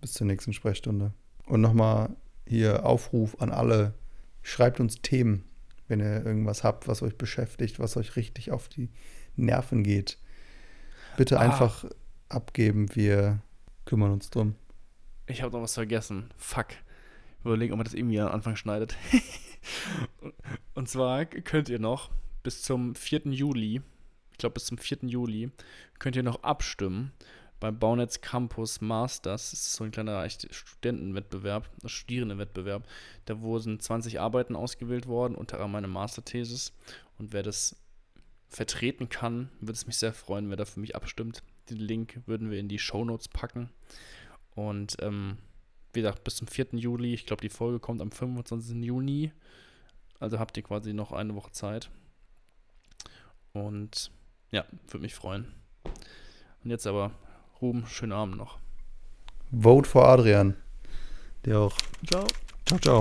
Bis zur nächsten Sprechstunde. Und nochmal hier Aufruf an alle, schreibt uns Themen, wenn ihr irgendwas habt, was euch beschäftigt, was euch richtig auf die Nerven geht. Bitte ah. einfach abgeben, wir kümmern uns drum. Ich habe noch was vergessen. Fuck. Überlegen, ob man das irgendwie am Anfang schneidet. [LAUGHS] Und zwar könnt ihr noch bis zum 4. Juli, ich glaube bis zum 4. Juli, könnt ihr noch abstimmen beim Baunetz Campus Masters. Das ist so ein kleiner Studentenwettbewerb, Studierendenwettbewerb. Da wurden 20 Arbeiten ausgewählt worden, unter anderem meine Masterthesis. Und wer das vertreten kann, würde es mich sehr freuen, wer da für mich abstimmt. Den Link würden wir in die Show Notes packen. Und ähm, wie gesagt, bis zum 4. Juli. Ich glaube, die Folge kommt am 25. Juni. Also habt ihr quasi noch eine Woche Zeit. Und ja, würde mich freuen. Und jetzt aber Ruben, schönen Abend noch. Vote for Adrian. Der auch. Ciao. Ciao, ciao.